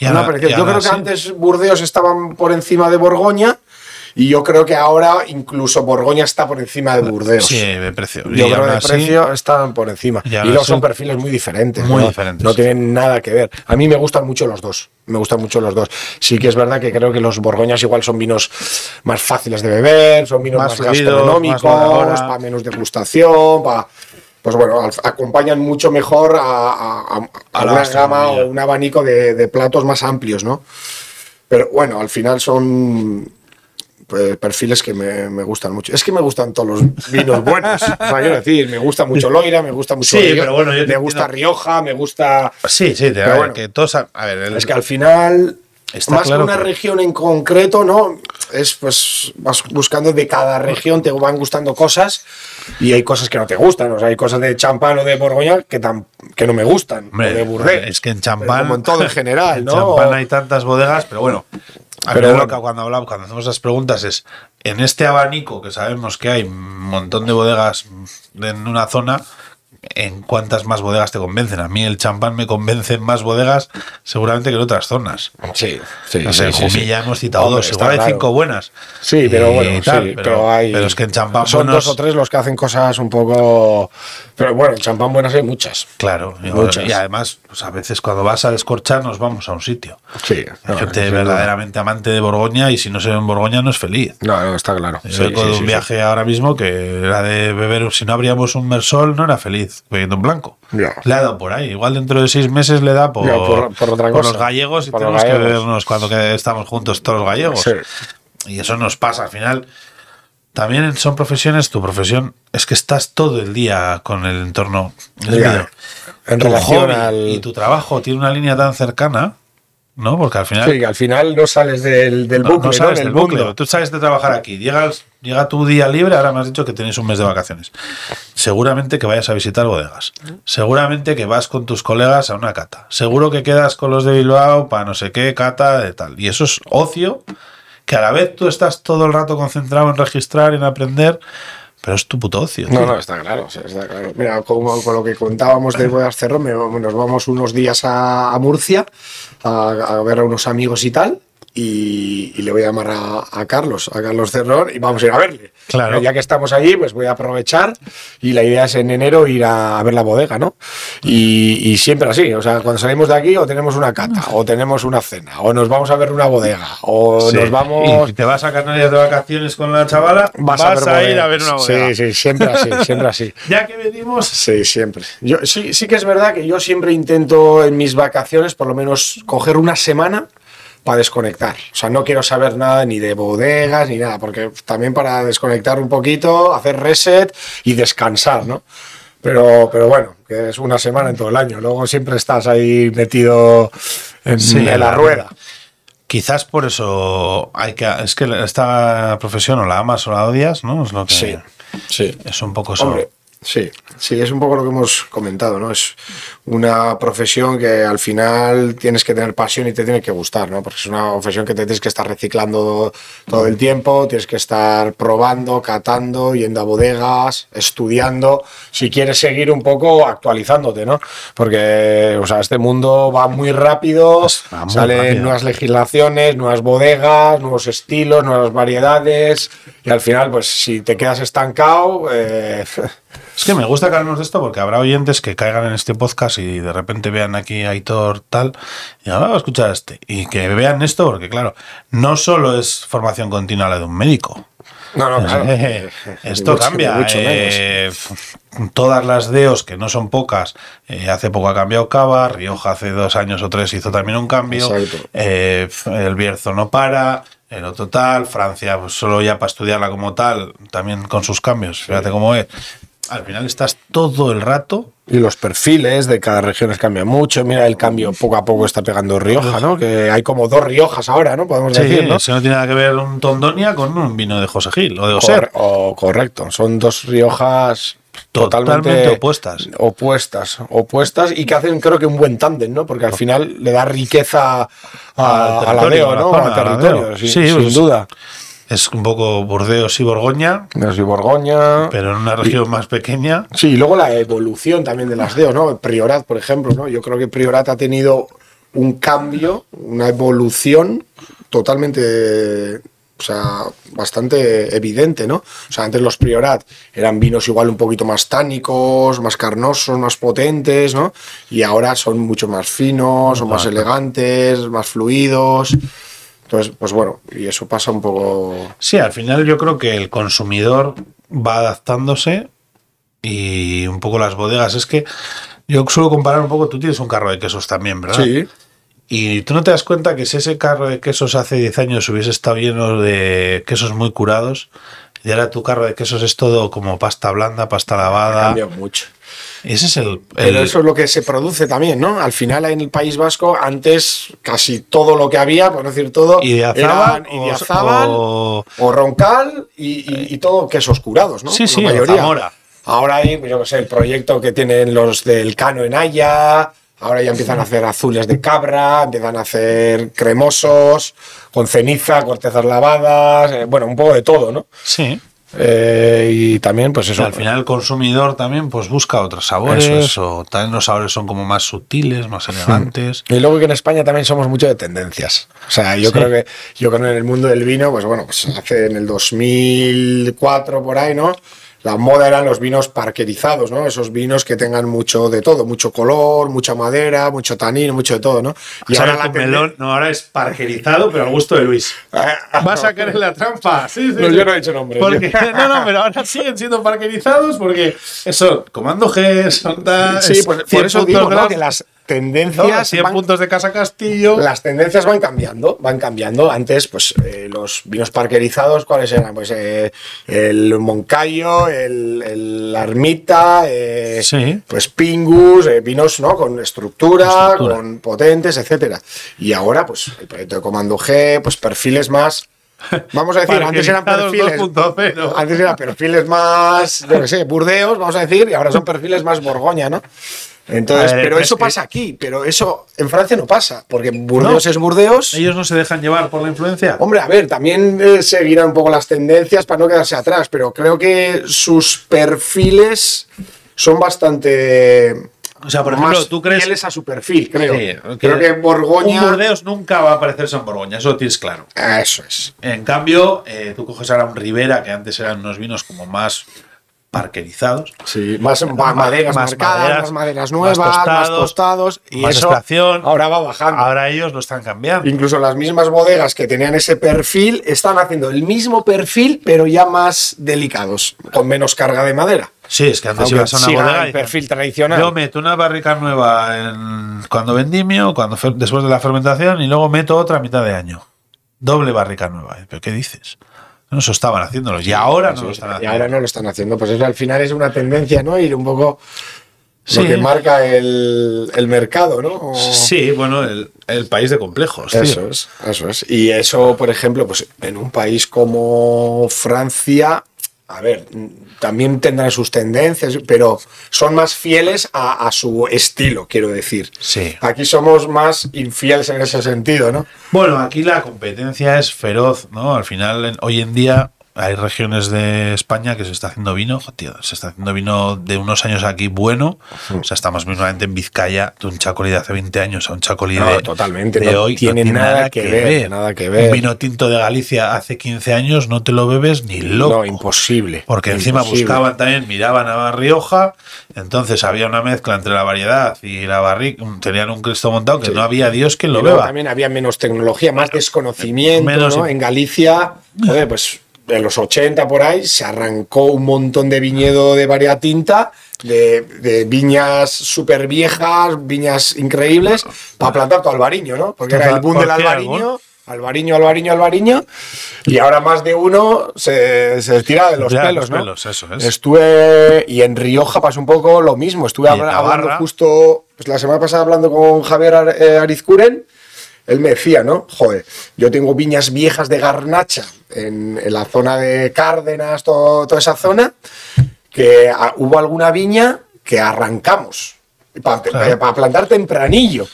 Y Andan ahora- parecidos. y Yo ahora creo que sí. antes Burdeos estaban por encima de Borgoña y yo creo que ahora incluso Borgoña está por encima de Burdeos. Sí, de precio. Yo Y creo que de precio están por encima. Y Y, luego son perfiles muy diferentes. Muy ¿no? diferentes, No tienen nada que ver. A mí me gustan mucho los dos. Me gustan mucho los dos. Sí que es verdad que creo que los borgoñas igual son vinos más fáciles de beber, son vinos Más más, fluidos, gastronómicos, más para menos degustación, para... Pues bueno, acompañan mucho mejor a, a- a- a A la una gama o un abanico de, de platos más amplios, ¿no? Pero bueno, al final son perfiles que me, me gustan mucho. Es que me gustan todos los vinos buenos. O sea, quiero decir, me gusta mucho Loira, me gusta mucho Sí, pero bueno, yo me gusta. Rioja, me gusta... Sí, sí, te- a Pero ver, bueno. que todos. A, a ver, el- Es que al final, Está más claro que una que- región en concreto, ¿no? Es pues vas buscando de cada región, te van gustando cosas y hay cosas que no te gustan. O sea, hay cosas de champán o de Borgoña que, tam- que no me gustan. Hombre, o de es que en champán. Como en todo en general, en ¿no? champán hay tantas bodegas, pero bueno. Pero cuando hablamos, cuando hacemos esas preguntas es en este abanico que sabemos que hay un montón de bodegas en una zona, ¿en cuántas más bodegas te convencen? A mí el champán me convence en más bodegas seguramente que en otras zonas. Sí, sí, No sé, en sí, sí, Jumilla hemos citado Hombre, dos, igual hay claro. cinco buenas. Sí, pero bueno, tal, sí, pero, pero, hay. pero es que en champán son buenos- dos o tres los que hacen cosas un poco. Pero bueno, en champán buenas hay muchas. Claro, Muchas. y además, pues a veces cuando vas a descorchar nos vamos a un sitio. Sí, Hay gente verdaderamente amante de Borgoña y si no se ve en Borgoña no es feliz. No, no, está claro. Yo Sí, sí, de sí, un sí. viaje ahora mismo que era de beber, si no abríamos un Mersol, no era feliz bebiendo un blanco. Ya. Le ha dado por ahí. Igual dentro de seis meses le da por, Ya, por- por otra por cosa. los gallegos y Por tenemos que bebernos cuando que estamos juntos todos los gallegos. Sí. Y eso nos pasa al final. También son profesiones, tu profesión es que estás todo el día con el entorno. Es Ya. decir, En tu relación hobby al- y tu trabajo tiene una línea tan cercana, ¿no? Porque al final Sí, al final no sales del, del no, bucle, no ¿no? sabes Del bucle. mundo. Tú sabes de trabajar aquí. Llegas, llega tu día libre, ahora me has dicho que tenéis un mes de vacaciones. Seguramente que vayas a visitar bodegas. Seguramente que vas con tus colegas a una cata. Seguro que quedas con los de Bilbao para no sé qué, cata, de tal. Y eso es ocio, que a la vez tú estás todo el rato concentrado en registrar, en aprender, pero es tu puto ocio. No, tío. no, está claro, sí, está claro. Mira, con, con lo que contábamos de Cerro, me- nos vamos unos días a, a Murcia a, a ver a unos amigos y tal. Y, y le voy a llamar a, a Carlos, a Carlos Cerrón, y vamos a ir a verle. Claro. Pero ya que estamos allí, pues voy a aprovechar. Y la idea es en enero ir a, a ver la bodega, ¿no? Y, y siempre así. O sea, cuando salimos de aquí, o tenemos una cata, o tenemos una cena, o nos vamos a ver una bodega, o Sí. nos vamos. Y te vas a Canarias de vacaciones con la chavala, vas, a, ir a ver una bodega. Sí, sí, siempre así, siempre así. Ya que venimos, Sí, siempre. Yo, sí, sí que es verdad que yo siempre intento en mis vacaciones por lo menos coger una semana para desconectar. O sea, no quiero saber nada ni de bodegas ni nada, porque también para desconectar un poquito, hacer reset y descansar, ¿no? Pero, pero bueno, que es una semana en todo el año. Luego siempre estás ahí metido en, Sí, en la rueda. Quizás por eso hay que. Es que esta profesión o la amas o la odias, ¿no? Es lo que. Sí, sí. Es un poco eso. Hombre, sí, sí, es un poco lo que hemos comentado, ¿no? Es una profesión que al final tienes que tener pasión y te tiene que gustar, ¿no? Porque es una profesión que te tienes que estar reciclando todo el tiempo, tienes que estar probando, catando, yendo a bodegas, estudiando, si quieres seguir un poco actualizándote, ¿no? Porque, o sea, este mundo va muy rápido, va muy salen rápido. nuevas legislaciones, nuevas bodegas, nuevos estilos, nuevas variedades. Y al final, pues si te quedas estancado, eh, Es que me gusta que hablemos de esto porque habrá oyentes que caigan en este podcast y de repente vean aquí a Aitor tal y ahora a escuchar este. Y que vean esto porque, claro, no solo es formación continua la de un médico. No, no, claro. Eh, Esto Mucho- cambia. mucho eh, todas las DEOs, que no son pocas, eh, hace poco ha cambiado Cava, Rioja hace dos años o tres hizo también un cambio, el Bierzo no para, el otro tal, Francia pues, solo ya para estudiarla como tal, también con sus cambios, fíjate cómo es. Al final estás todo el rato Y los perfiles de cada región cambian mucho. Mira, el cambio poco a poco está pegando Rioja, ¿no? Que hay como dos Riojas ahora, ¿no? Podemos decir, ¿no? eso no tiene nada que ver un Tondonia con un vino de José Gil o de Oser. o correcto. Son dos Riojas totalmente, Totalmente opuestas. Opuestas, opuestas y que hacen creo que un buen tándem, ¿no? Porque al final le da riqueza a, Al a la DEO, ¿no? Al territorio, sí, Sí, sin pues- duda. Es un poco Burdeos y Borgoña, Yo soy Borgoña. pero en una región más pequeña. Sí, y luego la evolución también de las DEO, ¿no? Priorat, por ejemplo, ¿no? Yo creo que Priorat ha tenido un cambio, una evolución totalmente, o sea, bastante evidente, ¿no? O sea, antes los Priorat eran vinos igual un poquito más tánicos, más carnosos, más potentes, ¿no? Y ahora son mucho más finos, son más elegantes, más fluidos. Entonces, pues bueno, y eso pasa un poco... Sí, al final yo creo que el consumidor va adaptándose y un poco las bodegas. Es que yo suelo comparar un poco, tú tienes un carro de quesos también, ¿verdad? Sí, Y tú no te das cuenta que si ese carro de quesos hace 10 años hubiese estado lleno de quesos muy curados, y ahora tu carro de quesos es todo como pasta blanda, pasta lavada. cambió mucho. Ese es el... Pero eso es lo que se produce también, ¿no? Al final en el País Vasco, antes casi todo lo que había, por no decir todo, eran o- o, o- Roncal y, y- y todo quesos curados, ¿no? Sí, La sí, mayoría. Zamora. Ahora hay, yo qué sé, el proyecto que tienen los del Cano en Haya, ahora ya empiezan a hacer azules de cabra, empiezan a hacer cremosos, con ceniza, cortezas lavadas, eh, bueno, un poco de todo, ¿no? Sí. Eh, y también, pues eso. al final el consumidor también pues busca otros sabores Eso es. o también los sabores son como más sutiles, más elegantes. Y luego que en España también somos mucho de tendencias. O sea, yo Sí. creo que yo creo que en el mundo del vino, pues bueno, pues hace en el 2004 por ahí, ¿no? La moda eran los vinos parquerizados, ¿no? Esos vinos que tengan mucho de todo, mucho color, mucha madera, mucho tanino, mucho de todo, ¿no? Y ahora la melón, no, ahora es parquerizado, pero al gusto de Luis. Vas a caer en la trampa. Sí, sí, No, sí. yo no he dicho nombres. Porque, no, no, pero ahora siguen siendo parquerizados porque eso, comando G, son tal. Sí, es pues por 100 eso digo, Que las ¿no? tendencias 100 van- puntos de Casa Castillo. Las tendencias van cambiando, van cambiando. Antes, pues eh, los vinos parquerizados, ¿cuáles eran? Pues eh, el Moncayo, el, el la Ermita, eh, Sí. pues Pingus, eh, vinos ¿no? con estructura, Con estructura. con potentes, etcétera. Y ahora, pues el proyecto de Comando G, pues perfiles más. Vamos a decir, antes eran perfiles. 2.0. Antes eran perfiles más, yo qué sé, Burdeos, vamos a decir, y ahora son perfiles más Borgoña, ¿no? Entonces, ver, pero es eso que- pasa aquí, pero eso en Francia no pasa, porque Burdeos No. es Burdeos. Ellos no se dejan llevar por la influencia. Hombre, a ver, también eh, seguirán un poco las tendencias para no quedarse atrás, pero creo que sus perfiles son bastante. O sea, por ejemplo, ¿tú crees- fieles a su perfil, creo. Sí, creo que Borgoña. Un Burdeos nunca va a parecerse a un Borgoña, eso lo tienes claro. Ah, Eso es. En cambio, eh, tú coges ahora un Rivera, que antes eran unos vinos como más parquerizados. Sí, más ma- maderas más marcadas, maderas, más maderas más nuevas, más tostados, tostados, y más eso estación. ahora va bajando. Ahora ellos lo están cambiando. Incluso las mismas bodegas que tenían ese perfil están haciendo el mismo perfil, pero ya más delicados, con menos carga de madera. Sí, es que antes Aunque ibas a una siga bodega el y perfil tradicional. Yo meto una barrica nueva en- cuando vendimio, cuando después de la fermentación, y luego meto otra a mitad de año. Doble barrica nueva. ¿Pero qué dices? No, eso estaban haciéndolo. Y ahora no lo están y haciendo. ahora no lo están haciendo. Pues eso al final es una tendencia, ¿no? Ir un poco Sí. lo que marca el, el mercado, ¿no? O- Sí, bueno, el, el país de complejos. tío. Eso es, eso es. Y eso, por ejemplo, pues en un país como Francia, a ver, también tendrán sus tendencias, pero son más fieles a, a su estilo, quiero decir. Sí. Aquí somos más infieles en ese sentido, ¿no? Bueno, aquí la competencia es feroz, ¿no? Al final, hoy en día, hay regiones de España que se está haciendo vino, tío, se está haciendo vino de unos años aquí bueno. O sea, estamos mismamente en Vizcaya, de un chacolí de hace 20 años a un chacolí No, de, totalmente, de no hoy. tiene nada que ver, nada que ver. Un vino tinto de Galicia hace 15 años no te lo bebes ni loco. No, imposible. Porque encima Imposible. buscaban también, miraban a Rioja, entonces había una mezcla entre la variedad y la barrica, tenían un Cristo montado que no había Dios que lo beba. también había menos tecnología, más desconocimiento, Menos- ¿no? En Galicia, joder, pues en los 80 por ahí se arrancó un montón de viñedo de variedad tinta, de, de viñas súper viejas, viñas increíbles, para plantar tu albariño, ¿no? Porque era el boom del albariño. Albariño, albariño, albariño. Y ahora más de uno se, se tira de los pelos, los ¿no? pelos, eso es. Estuve. Y en Rioja pasó un poco lo mismo. Estuve hablando justo. Pues la semana pasada hablando con Javier eh, Arizcuren. Él me decía, ¿no? Joder, yo tengo viñas viejas de garnacha en, en la zona de Cárdenas, todo- toda esa zona, que ah, hubo alguna viña que arrancamos para Claro. plantar tempranillo.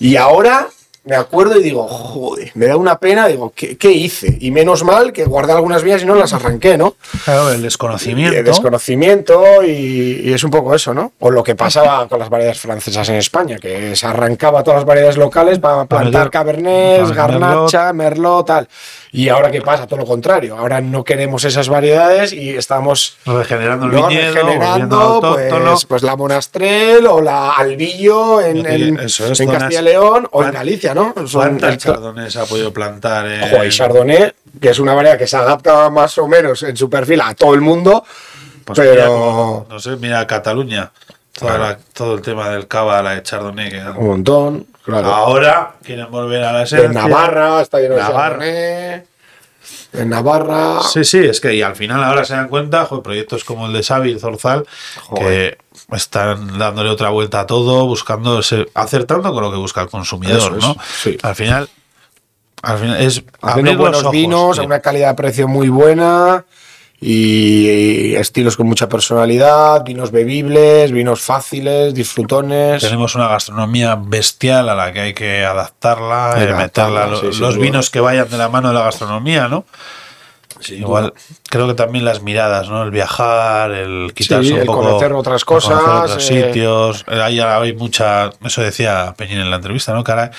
Y ahora me acuerdo y digo, joder, me da una pena, digo, ¿qué, qué hice? Y menos mal que guardé algunas viñas y no las arranqué, ¿no? Claro, el Y desconocimiento. de desconocimiento y, y es un poco eso, ¿no? O lo que pasaba con las variedades francesas en España, que se arrancaba todas las variedades locales para plantar para garnacha, merlot, tal. Y ahora qué pasa, todo lo contrario. Ahora no queremos esas variedades y estamos Regenerando el ¿no? viñedo, regenerando pues, pues la monastrel o la albillo en, en, Eso es, en zonas- Castilla y León o en ¿Cuán- Galicia, ¿no? Son- ¿Cuántas el- chardonnays ha podido plantar? en- Ojo, Chardonnay, que es una variedad que se adapta más o menos en su perfil a todo el mundo, Pues mira, pero como- no sé, mira Cataluña. Toda la- todo el tema del cava, la de Chardonnay. que- un montón, claro. Ahora quieren volver a la esencia. en Navarra está lleno de. Chardonnay. En Navarra. Sí, sí, es que y al final ahora se dan cuenta, joder, proyectos como el de Xavi, el Zorzal, que están dándole otra vuelta a todo, buscando, acertando con lo que busca el consumidor, es, ¿no? sí. Al final, al final es abrir buenos ojos, vinos, a una calidad de precio muy buena y estilos con mucha personalidad, vinos bebibles, vinos fáciles, disfrutones. Tenemos una gastronomía bestial a la que hay que adaptarla, meterla, sí, los vinos que vayan de la mano de la gastronomía, ¿no? Igual, creo que también las miradas, ¿no? El viajar, el quitarse Sí, un el poco. conocer otras el conocer cosas, otros eh. sitios. Eh, Hay, hay mucha. Eso decía Peñín en la entrevista, ¿no? Cara,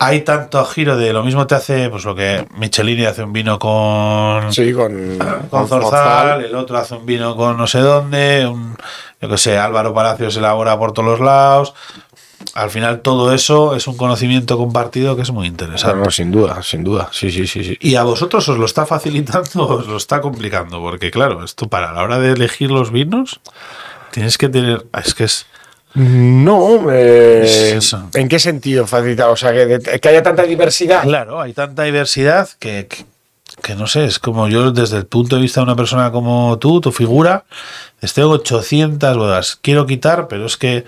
hay tanto giro de lo mismo te hace, pues lo que Michelini hace un vino con. Sí, con, Con Zorzal, el otro hace un vino con no sé dónde, un, yo que sé, Álvaro Palacios elabora por todos los lados. Al final todo eso es un conocimiento compartido que es muy interesante. No, no, sin duda, sin duda. Sí, sí, sí, sí. Y a vosotros os lo está facilitando o os lo está complicando, porque claro, esto para la hora de elegir los vinos tienes que tener, es que es No, eh, Es. ¿en qué sentido facilita? O sea, que, haya tanta diversidad. claro, hay tanta diversidad que, que, que no sé, es como yo desde el punto de vista de una persona como tú, tu figura, tengo 800 bodas, quiero quitar, pero es que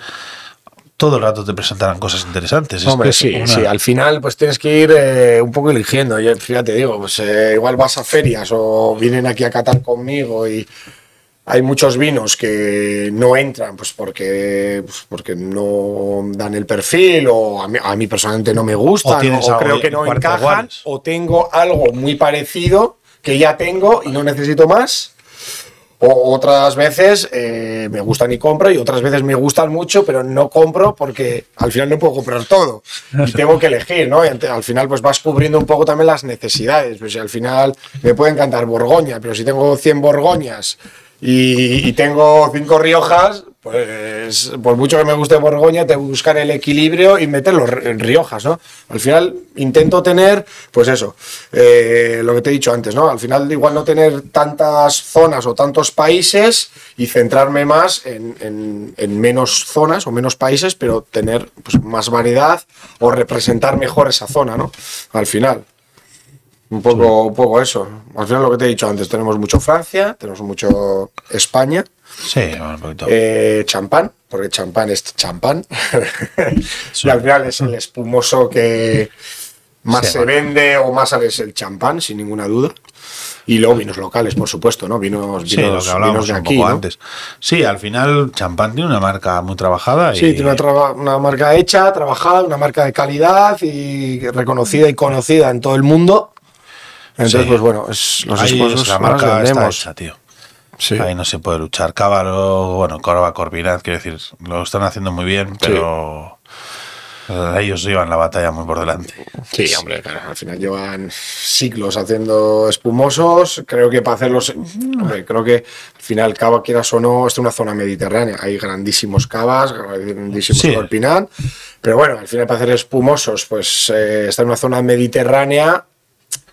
todo el rato te presentarán cosas interesantes. Es Hombre, que sí, una- sí, al final pues tienes que ir eh, un poco eligiendo. Yo, fíjate, digo, pues eh, igual vas a ferias o vienen aquí a catar conmigo y hay muchos vinos que no entran pues porque, pues, porque no dan el perfil o a mí, a mí personalmente no me gustan o, creo que no encajan o tengo algo muy parecido que ya tengo y no necesito más. O otras veces eh, me gustan y compro y otras veces me gustan mucho, pero no compro porque al final no puedo comprar todo y tengo que elegir, ¿no? Al final pues vas cubriendo un poco también las necesidades. Pues al final me puede encantar Borgoña, pero si tengo 100 Borgoñas y, tengo 5 Riojas, pues por mucho que me guste Borgoña, tengo que buscar el equilibrio y meterlo en Riojas, ¿no? Al final intento tener, pues eso, eh, lo que te he dicho antes, ¿no? Al final igual no tener tantas zonas o tantos países y centrarme más en, en- en menos zonas o menos países, pero tener pues, más variedad o representar mejor esa zona, ¿no? Al final. Un poco, un poco eso. Al final lo que te he dicho antes, tenemos mucho Francia, tenemos mucho España, Sí, un poquito. eh, champán, porque champán es champán. y al final es el espumoso que más Sí, se vende o más sale es el champán, sin ninguna duda. Y luego vinos locales, por supuesto, ¿no? Vinos, Sí, lo vinos, que hablábamos vinos de un aquí. poco ¿no? antes. Sí, al final Champán tiene una marca muy trabajada. Sí, y, tiene una, una marca hecha, trabajada, una marca de calidad y reconocida y conocida en todo el mundo. Entonces, Sí. pues bueno, es, los Ahí esposos es la marca está vendemos. hecha, tío. Sí. Ahí no se puede luchar. Cábalo, bueno, Corva, Corvinat, quiero decir, lo están haciendo muy bien, pero eh, ellos llevan la batalla muy por delante. Sí, hombre, claro, al final llevan siglos haciendo espumosos. Creo que para hacerlos, hombre, creo que al final cava, quieras o no, esta es una zona mediterránea. Hay grandísimos cavas, grandísimos Sí. corpinat. Pero bueno, al final para hacer espumosos, pues eh, está en una zona mediterránea.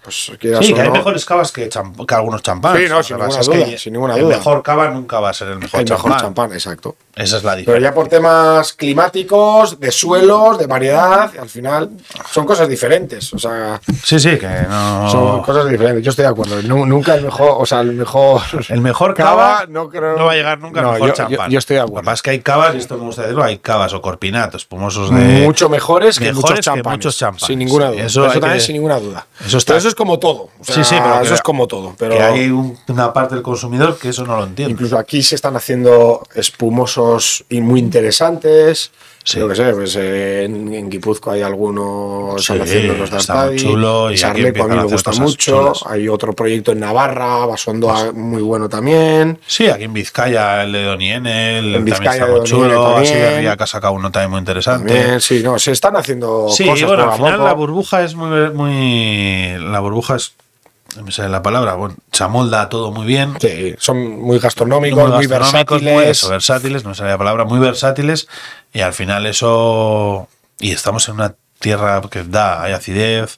Pues quieras Sí, o que hay no, mejores cavas que, que algunos champán. Sí, no, sin ninguna duda, sin ninguna duda. El mejor cava nunca va a ser el mejor el champán. mejor champán, exacto. Esa es la Pero diferencia. ya por temas climáticos, de suelos, de variedad, al final son cosas diferentes. O sea, Sí, sí, que no. Son cosas diferentes, yo estoy de acuerdo. Nu- nunca el mejor, o sea, el mejor. El mejor Cava, cava, no creo- va a llegar nunca No, al mejor yo- champán. yo- yo estoy de Lo acuerdo. que pasa es que hay cavas, y esto me gusta decirlo, hay cavas o corpinatos, espumosos de. mucho mejores que mejores muchos que champanes. muchos champanes. Sin ninguna duda. eso también que- sin ninguna duda. Eso está- Pero eso es como todo. o sea, Sí, sí, pero eso es como todo. Pero Que hay un- una parte del consumidor que eso no lo entiende. incluso aquí se están haciendo espumosos y muy interesantes. Sí. Yo que sé, pues eh, en, en hay algunos Sí, haciendo los de está Artadi, chulo y Sarleco a mí me gusta mucho. chulas. Hay otro proyecto en Navarra, Basondo muy bueno también. Sí, aquí en Vizcaya, el de Doniene, el En también Vizcaya está de muy chulo. Así también. de que ha sacado uno también muy interesante. También, sí, no, se están haciendo Sí, cosas bueno, al final poco. la burbuja es muy, muy. La burbuja es. No me sale la palabra. Bueno, se amolda todo muy bien. Sí, son muy gastronómicos, muy, gastronómicos, muy versátiles. eso, versátiles, no me sale la palabra, muy versátiles. Y al final eso. Y estamos en una tierra que da, hay acidez,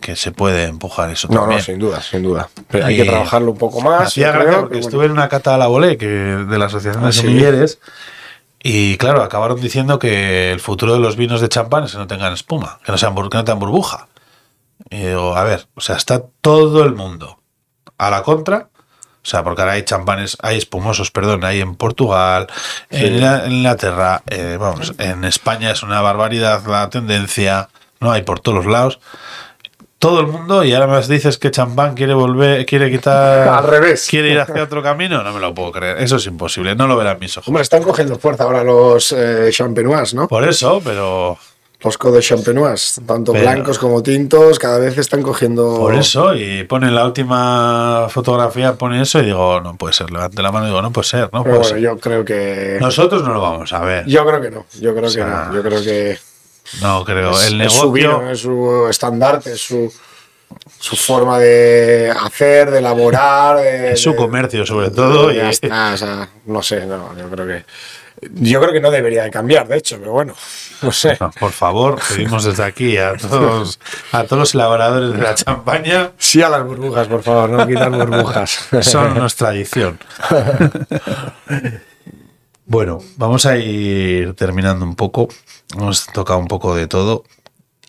que se puede empujar eso no, también. no, sin duda, sin duda. Pero hay que trabajarlo un poco más. Hacía gracia creo, porque estuve bueno. en una cata a la volé que, de la Asociación de Ah, sí. Semilleres y claro, acabaron diciendo que el futuro de los vinos de champán es que no tengan espuma, que no, sean, que no tengan burbuja. Y digo, a ver, o sea, está todo el mundo a la contra. O sea, porque ahora hay champanes, hay espumosos, perdón, hay en Portugal, en, Ingla- en Inglaterra, eh, vamos, en España es una barbaridad la tendencia, no hay por todos los lados. Todo el mundo, y ahora me dices que champán quiere volver, quiere quitar. Al revés. ¿Quiere ir hacia otro camino? No me lo puedo creer. Eso es imposible, no lo verán mis ojos. Hombre, están cogiendo fuerza ahora los eh, champenois, ¿no? Por eso, pero. Los codos champenois, tanto Pero- blancos como tintos, cada vez están cogiendo. Por eso, y pone la última fotografía, pone eso y digo, no puede ser. Levante la mano y digo, no puede ser, no Pero puede bueno, ser. yo creo que. Nosotros no lo vamos a ver. Yo creo que no, yo creo O sea, que no. Yo creo que. no creo. es, el es su negocio. vino, es su estandarte, es su, su forma de hacer, de elaborar. De, Es su de- comercio, sobre todo, Ya y- está, o sea, no sé, no, yo creo que. Yo creo que no debería de cambiar, de hecho, pero bueno, no sé. No, por favor, pedimos desde aquí a todos, a todos los elaboradores de la champaña. Sí a las burbujas, por favor, no quitar burbujas. Son nuestra adicción. Bueno, vamos a ir terminando un poco. Hemos tocado un poco de todo.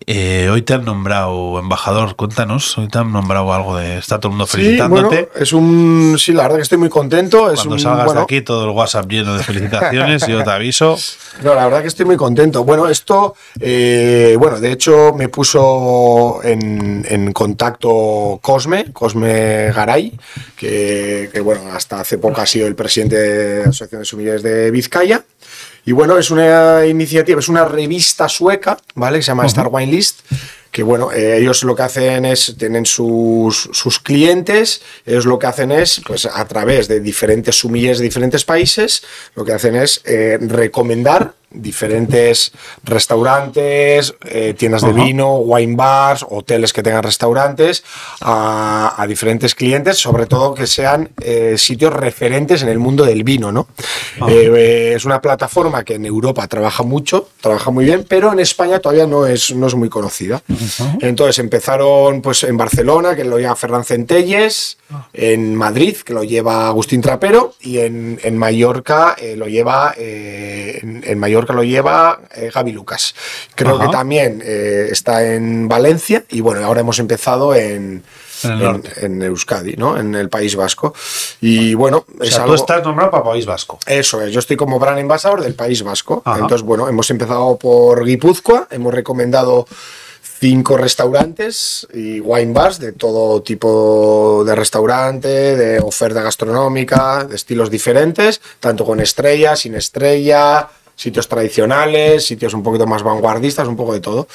Eh, hoy te han nombrado embajador, cuéntanos. Hoy te han nombrado algo de. Está todo el mundo Sí, bueno, felicitándote. es un. Sí, la verdad que estoy muy contento. Es Cuando un, salgas bueno, de aquí, todo el WhatsApp lleno de felicitaciones. yo te aviso. No, la verdad que estoy muy contento. Bueno, esto, eh, bueno, de hecho me puso en, en contacto Cosme, Cosme Garay, que, que, bueno, hasta hace poco ha sido el presidente de la Asociación de Sumilleres de Vizcaya. Y bueno, es una iniciativa, es una revista sueca, ¿vale? Que se llama Star Wine List. Que bueno, eh, ellos lo que hacen es, tienen sus, sus clientes, ellos lo que hacen es, pues a través de diferentes sumilleres de diferentes países, lo que hacen es eh, recomendar diferentes restaurantes, eh, tiendas de vino, wine bars, hoteles que tengan restaurantes, a, a diferentes clientes, sobre todo que sean eh, sitios referentes en el mundo del vino, ¿no? Eh, eh, es una plataforma que en Europa trabaja mucho, trabaja muy bien, pero en España todavía no es, no es muy conocida. Entonces empezaron pues en Barcelona, que lo lleva Ferran Centelles, en Madrid, que lo lleva Agustín Trapero, y en, en Mallorca lo lleva en, en Mallorca lo lleva eh, Gaby Lucas. Creo Ajá. que también eh, está en Valencia, y bueno, ahora hemos empezado en, En en- en Euskadi, ¿no? En el País Vasco. Y bueno, O es sea, algo. tú estás nombrado para País Vasco. Eso es, yo estoy como brand embajador del País Vasco. Ajá. Entonces, bueno, hemos empezado por Guipúzcoa, hemos recomendado cinco restaurantes y wine bars de todo tipo de restaurante, de oferta gastronómica, de estilos diferentes, tanto con estrella, sin estrella, sitios tradicionales, sitios un poquito más vanguardistas, un poco de todo.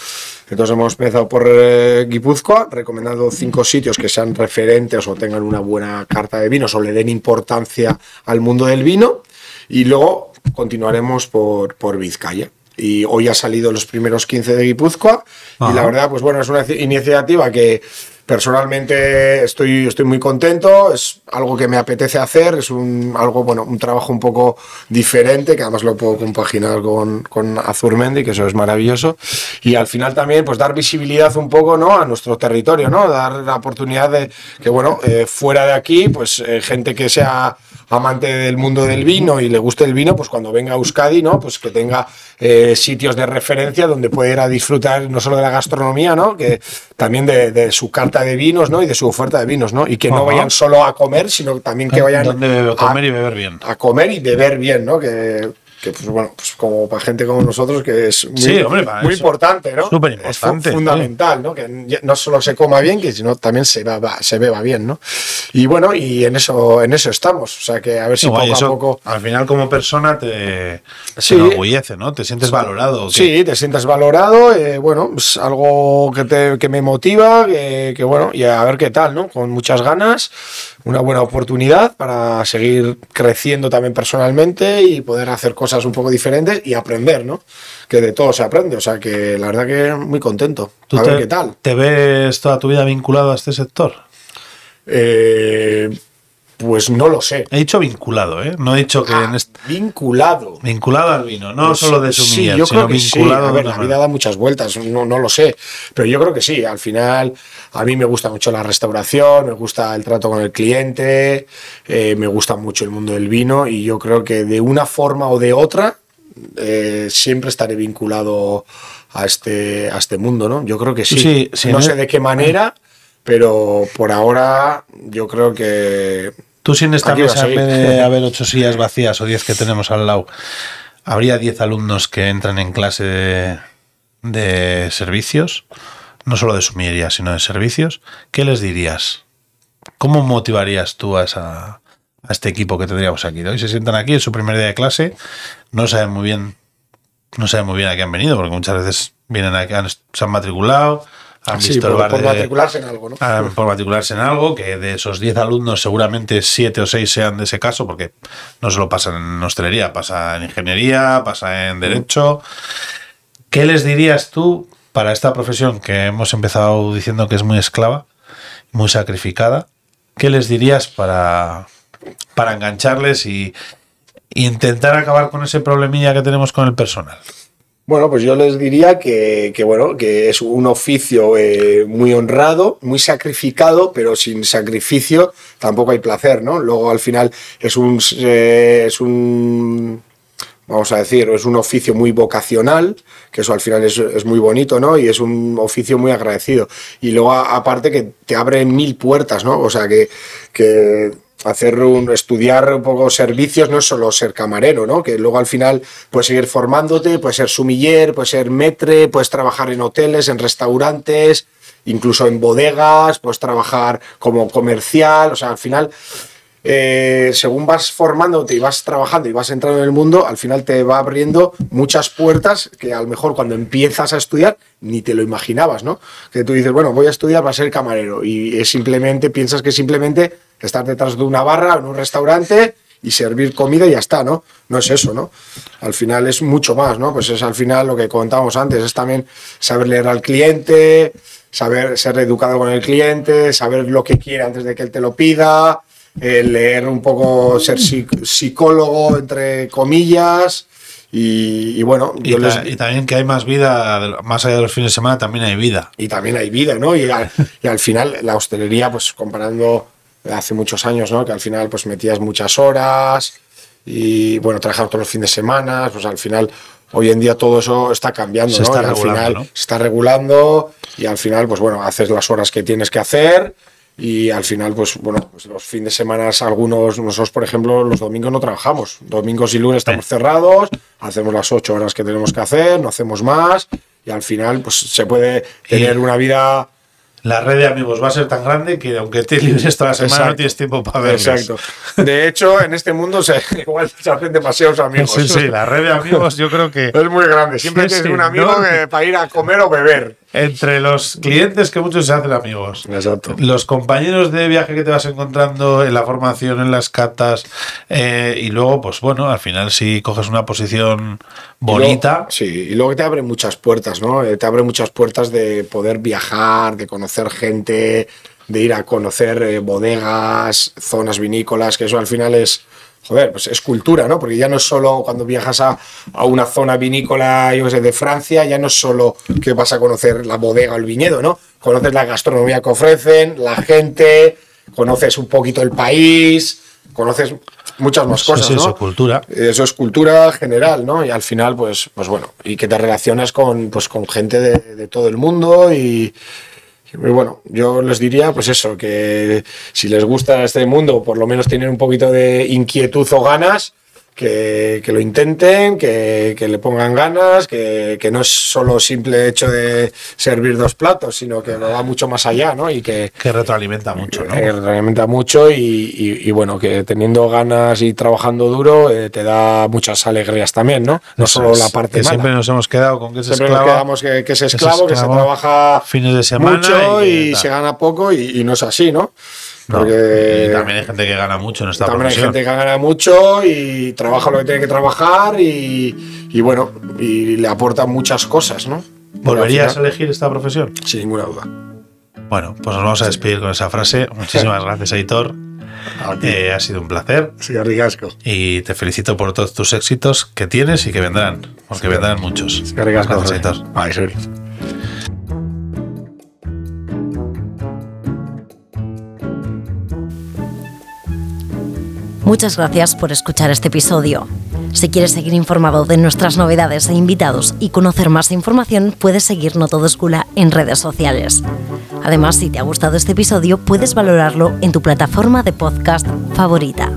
Entonces hemos empezado por eh, Guipúzcoa, recomendando cinco sitios que sean referentes o tengan una buena carta de vinos o le den importancia al mundo del vino. Y luego continuaremos por, por Vizcaya. Y hoy ha salido los primeros 15 de Guipúzcoa. Y la verdad, pues bueno, es una iniciativa que personalmente estoy, estoy muy contento. Es algo que me apetece hacer. Es un, algo, bueno, un trabajo un poco diferente, que además lo puedo compaginar con, con Azurmendi, que eso es maravilloso. Y al final también, pues dar visibilidad un poco, ¿no? A nuestro territorio, ¿no? Dar la oportunidad de que, bueno, eh, fuera de aquí, pues eh, gente que sea amante del mundo del vino y le guste el vino, pues cuando venga a Euskadi, ¿no? Pues que tenga eh, sitios de referencia donde pueda ir a disfrutar no solo de la gastronomía, ¿no? Que también de, de su carta de vinos, ¿no? Y de su oferta de vinos, ¿no? Y que no vayan solo a comer, sino también que vayan Donde bebe- a- comer y beber bien. a comer y beber bien, ¿no? Que, que, pues bueno, pues como para gente como nosotros que es muy, Sí, hombre, muy importante, ¿no? Súper Es importante, fundamental, ¿no? Que no solo se coma bien, que sino también se beba, se beba bien, ¿no? Y bueno, y en eso, en eso estamos. O sea que a ver si Guay, poco eso, a poco. Al final, como persona, te, Sí. te ¿no? Te sientes valorado. Sí, te sientas valorado, eh, bueno, es algo que, te, que me motiva, que, que bueno, y a ver qué tal, ¿no? Con muchas ganas, una buena oportunidad para seguir creciendo también personalmente y poder hacer cosas un poco diferentes y aprender, ¿no? Que de todo se aprende, o sea que la verdad que muy contento. ¿Tú A te, ver qué tal. ¿Te ves toda tu vida vinculado a este sector? Eh, pues no lo sé. He dicho vinculado, ¿eh? No he dicho que Ah, en este- vinculado. vinculado al vino, no Pues solo de sí, sumiller, yo sino creo que sí. vinculado A ver, una la vida da muchas vueltas, no, no lo sé. Pero yo creo que sí. Al final, a mí me gusta mucho la restauración, me gusta el trato con el cliente, eh, me gusta mucho el mundo del vino y yo creo que de una forma o de otra eh, siempre estaré vinculado a este, a este mundo, ¿no? Yo creo que sí. Sí, sí, no ¿no? sé de qué manera, pero por ahora yo creo que Tú si en esta Aquí a mesa, en vez de haber ocho sillas vacías o diez que tenemos al lado, habría diez alumnos que entran en clase de, de servicios, no solo de sumillería, sino de servicios, ¿qué les dirías? ¿Cómo motivarías tú a, esa- a este equipo que tendríamos aquí? Hoy se sientan aquí, es su primer día de clase, no saben muy bien, no saben muy bien a qué han venido, porque muchas veces vienen han- se han matriculado, han sí, visto por, el bar por de- matricularse en algo, ¿no? Ah, por matricularse en algo, que de esos 10 alumnos seguramente 7 o 6 sean de ese caso, porque no solo pasa en hostelería, pasa en ingeniería, pasa en derecho. ¿Qué les dirías tú para esta profesión que hemos empezado diciendo que es muy esclava, muy sacrificada? ¿Qué les dirías para, para engancharles y y intentar acabar con ese problemilla que tenemos con el personal? Bueno, pues yo les diría que, que, bueno, que es un oficio eh, muy honrado, muy sacrificado, pero sin sacrificio tampoco hay placer, ¿no? Luego al final es un, eh, es un vamos a decir, es un oficio muy vocacional, que eso al final es, es muy bonito, ¿no? Y es un oficio muy agradecido. Y luego aparte que te abre mil puertas, ¿no? O sea que, que hacer un, estudiar un poco servicios no es solo ser camarero, ¿no? Que luego al final puedes seguir formándote, puedes ser sumiller, puedes ser metre, puedes trabajar en hoteles, en restaurantes, incluso en bodegas, puedes trabajar como comercial, o sea, al final eh, según vas formándote y vas trabajando y vas entrando en el mundo, al final te va abriendo muchas puertas que a lo mejor cuando empiezas a estudiar ni te lo imaginabas, ¿no? Que tú dices, bueno, voy a estudiar para ser camarero y es simplemente, piensas que simplemente estar detrás de una barra en un restaurante y servir comida y ya está, ¿no? No es eso, ¿no? Al final es mucho más, ¿no? Pues es al final lo que comentábamos antes, es también saber leer al cliente, saber ser educado con el cliente, saber lo que quiere antes de que él te lo pida, eh, leer un poco, ser psic- psicólogo, entre comillas, y, y bueno, Y, yo les, ta- y también que hay más vida, más allá de los fines de semana, también hay vida. y también hay vida, ¿no? Y al, y al final la hostelería, pues comparando hace muchos años, ¿no? Que al final pues metías muchas horas y bueno, trabajar todos los fines de semana, pues al final hoy en día todo eso está cambiando, Se ¿no? está al final ¿no? se está regulando y al final pues bueno, haces las horas que tienes que hacer y al final pues bueno, pues los fines de semana algunos nosotros por ejemplo los domingos no trabajamos, domingos y lunes estamos cerrados, hacemos las ocho horas que tenemos que hacer, no hacemos más y al final pues se puede tener una vida la red de amigos va a ser tan grande que aunque te libres toda la semana Exacto. no tienes tiempo para verlos. Exacto. De hecho, en este mundo se, igual se hacen demasiados amigos. Sí, sí, la red de amigos yo creo que Es muy grande. Siempre Sí, tienes sí, un amigo no. que- para ir a comer o beber. Entre los clientes que muchos se hacen amigos. Exacto. Los compañeros de viaje que te vas encontrando en la formación, en las catas, eh, y luego, pues bueno, al final si coges una posición bonita, Y luego- sí, y luego te abre muchas puertas, ¿no? Eh, Te abre muchas puertas de poder viajar, de conocer gente, de ir a conocer eh, bodegas, zonas vinícolas, que eso al final es, joder, pues es cultura, ¿no? Porque ya no es solo cuando viajas a, a una zona vinícola, yo qué sé, de Francia, ya no es solo que vas a conocer la bodega o el viñedo, ¿no? Conoces la gastronomía que ofrecen, la gente, conoces un poquito el país, conoces muchas más cosas, ¿no? su cultura. Eso es cultura general, ¿no? Y al final, pues, pues bueno, y que te relacionas con, pues, con gente de, de todo el mundo y, y bueno, yo les diría, pues eso, que si les gusta este mundo, por lo menos tienen un poquito de inquietud o ganas, que, que lo intenten, que, que le pongan ganas, que, que no es solo simple hecho de servir dos platos, sino que lo va mucho más allá, ¿no? Y que, que retroalimenta mucho, ¿no? eh, realmente mucho y, y- y bueno, que teniendo ganas y trabajando duro eh, te da muchas alegrías también, ¿no? No Eso solo es, la parte que mala. siempre nos hemos quedado con que es Siempre nos esclava, quedamos que, que es que es esclavo, que se esclavo, trabaja fines de semana mucho y que se gana poco y no es así, ¿no? No, y también hay gente que gana mucho en esta también hay gente que gana mucho y trabaja lo que tiene que trabajar y, y bueno, y le aporta muchas cosas, ¿no? ¿Volverías a elegir esta profesión? Sin ninguna duda. Bueno, pues nos vamos a despedir con esa frase. Muchísimas gracias, Aitor. Eh, ha sido un placer Sí, ricasco. y te felicito por todos tus éxitos que tienes y que vendrán, porque vendrán muchos. Sí, ricasco. Gracias, Aitor. Ai, Muchas gracias por escuchar este episodio. Si quieres seguir informado de nuestras novedades e invitados y conocer más información, puedes seguir No Todo es Gula en redes sociales. Además, si te ha gustado este episodio, puedes valorarlo en tu plataforma de podcast favorita.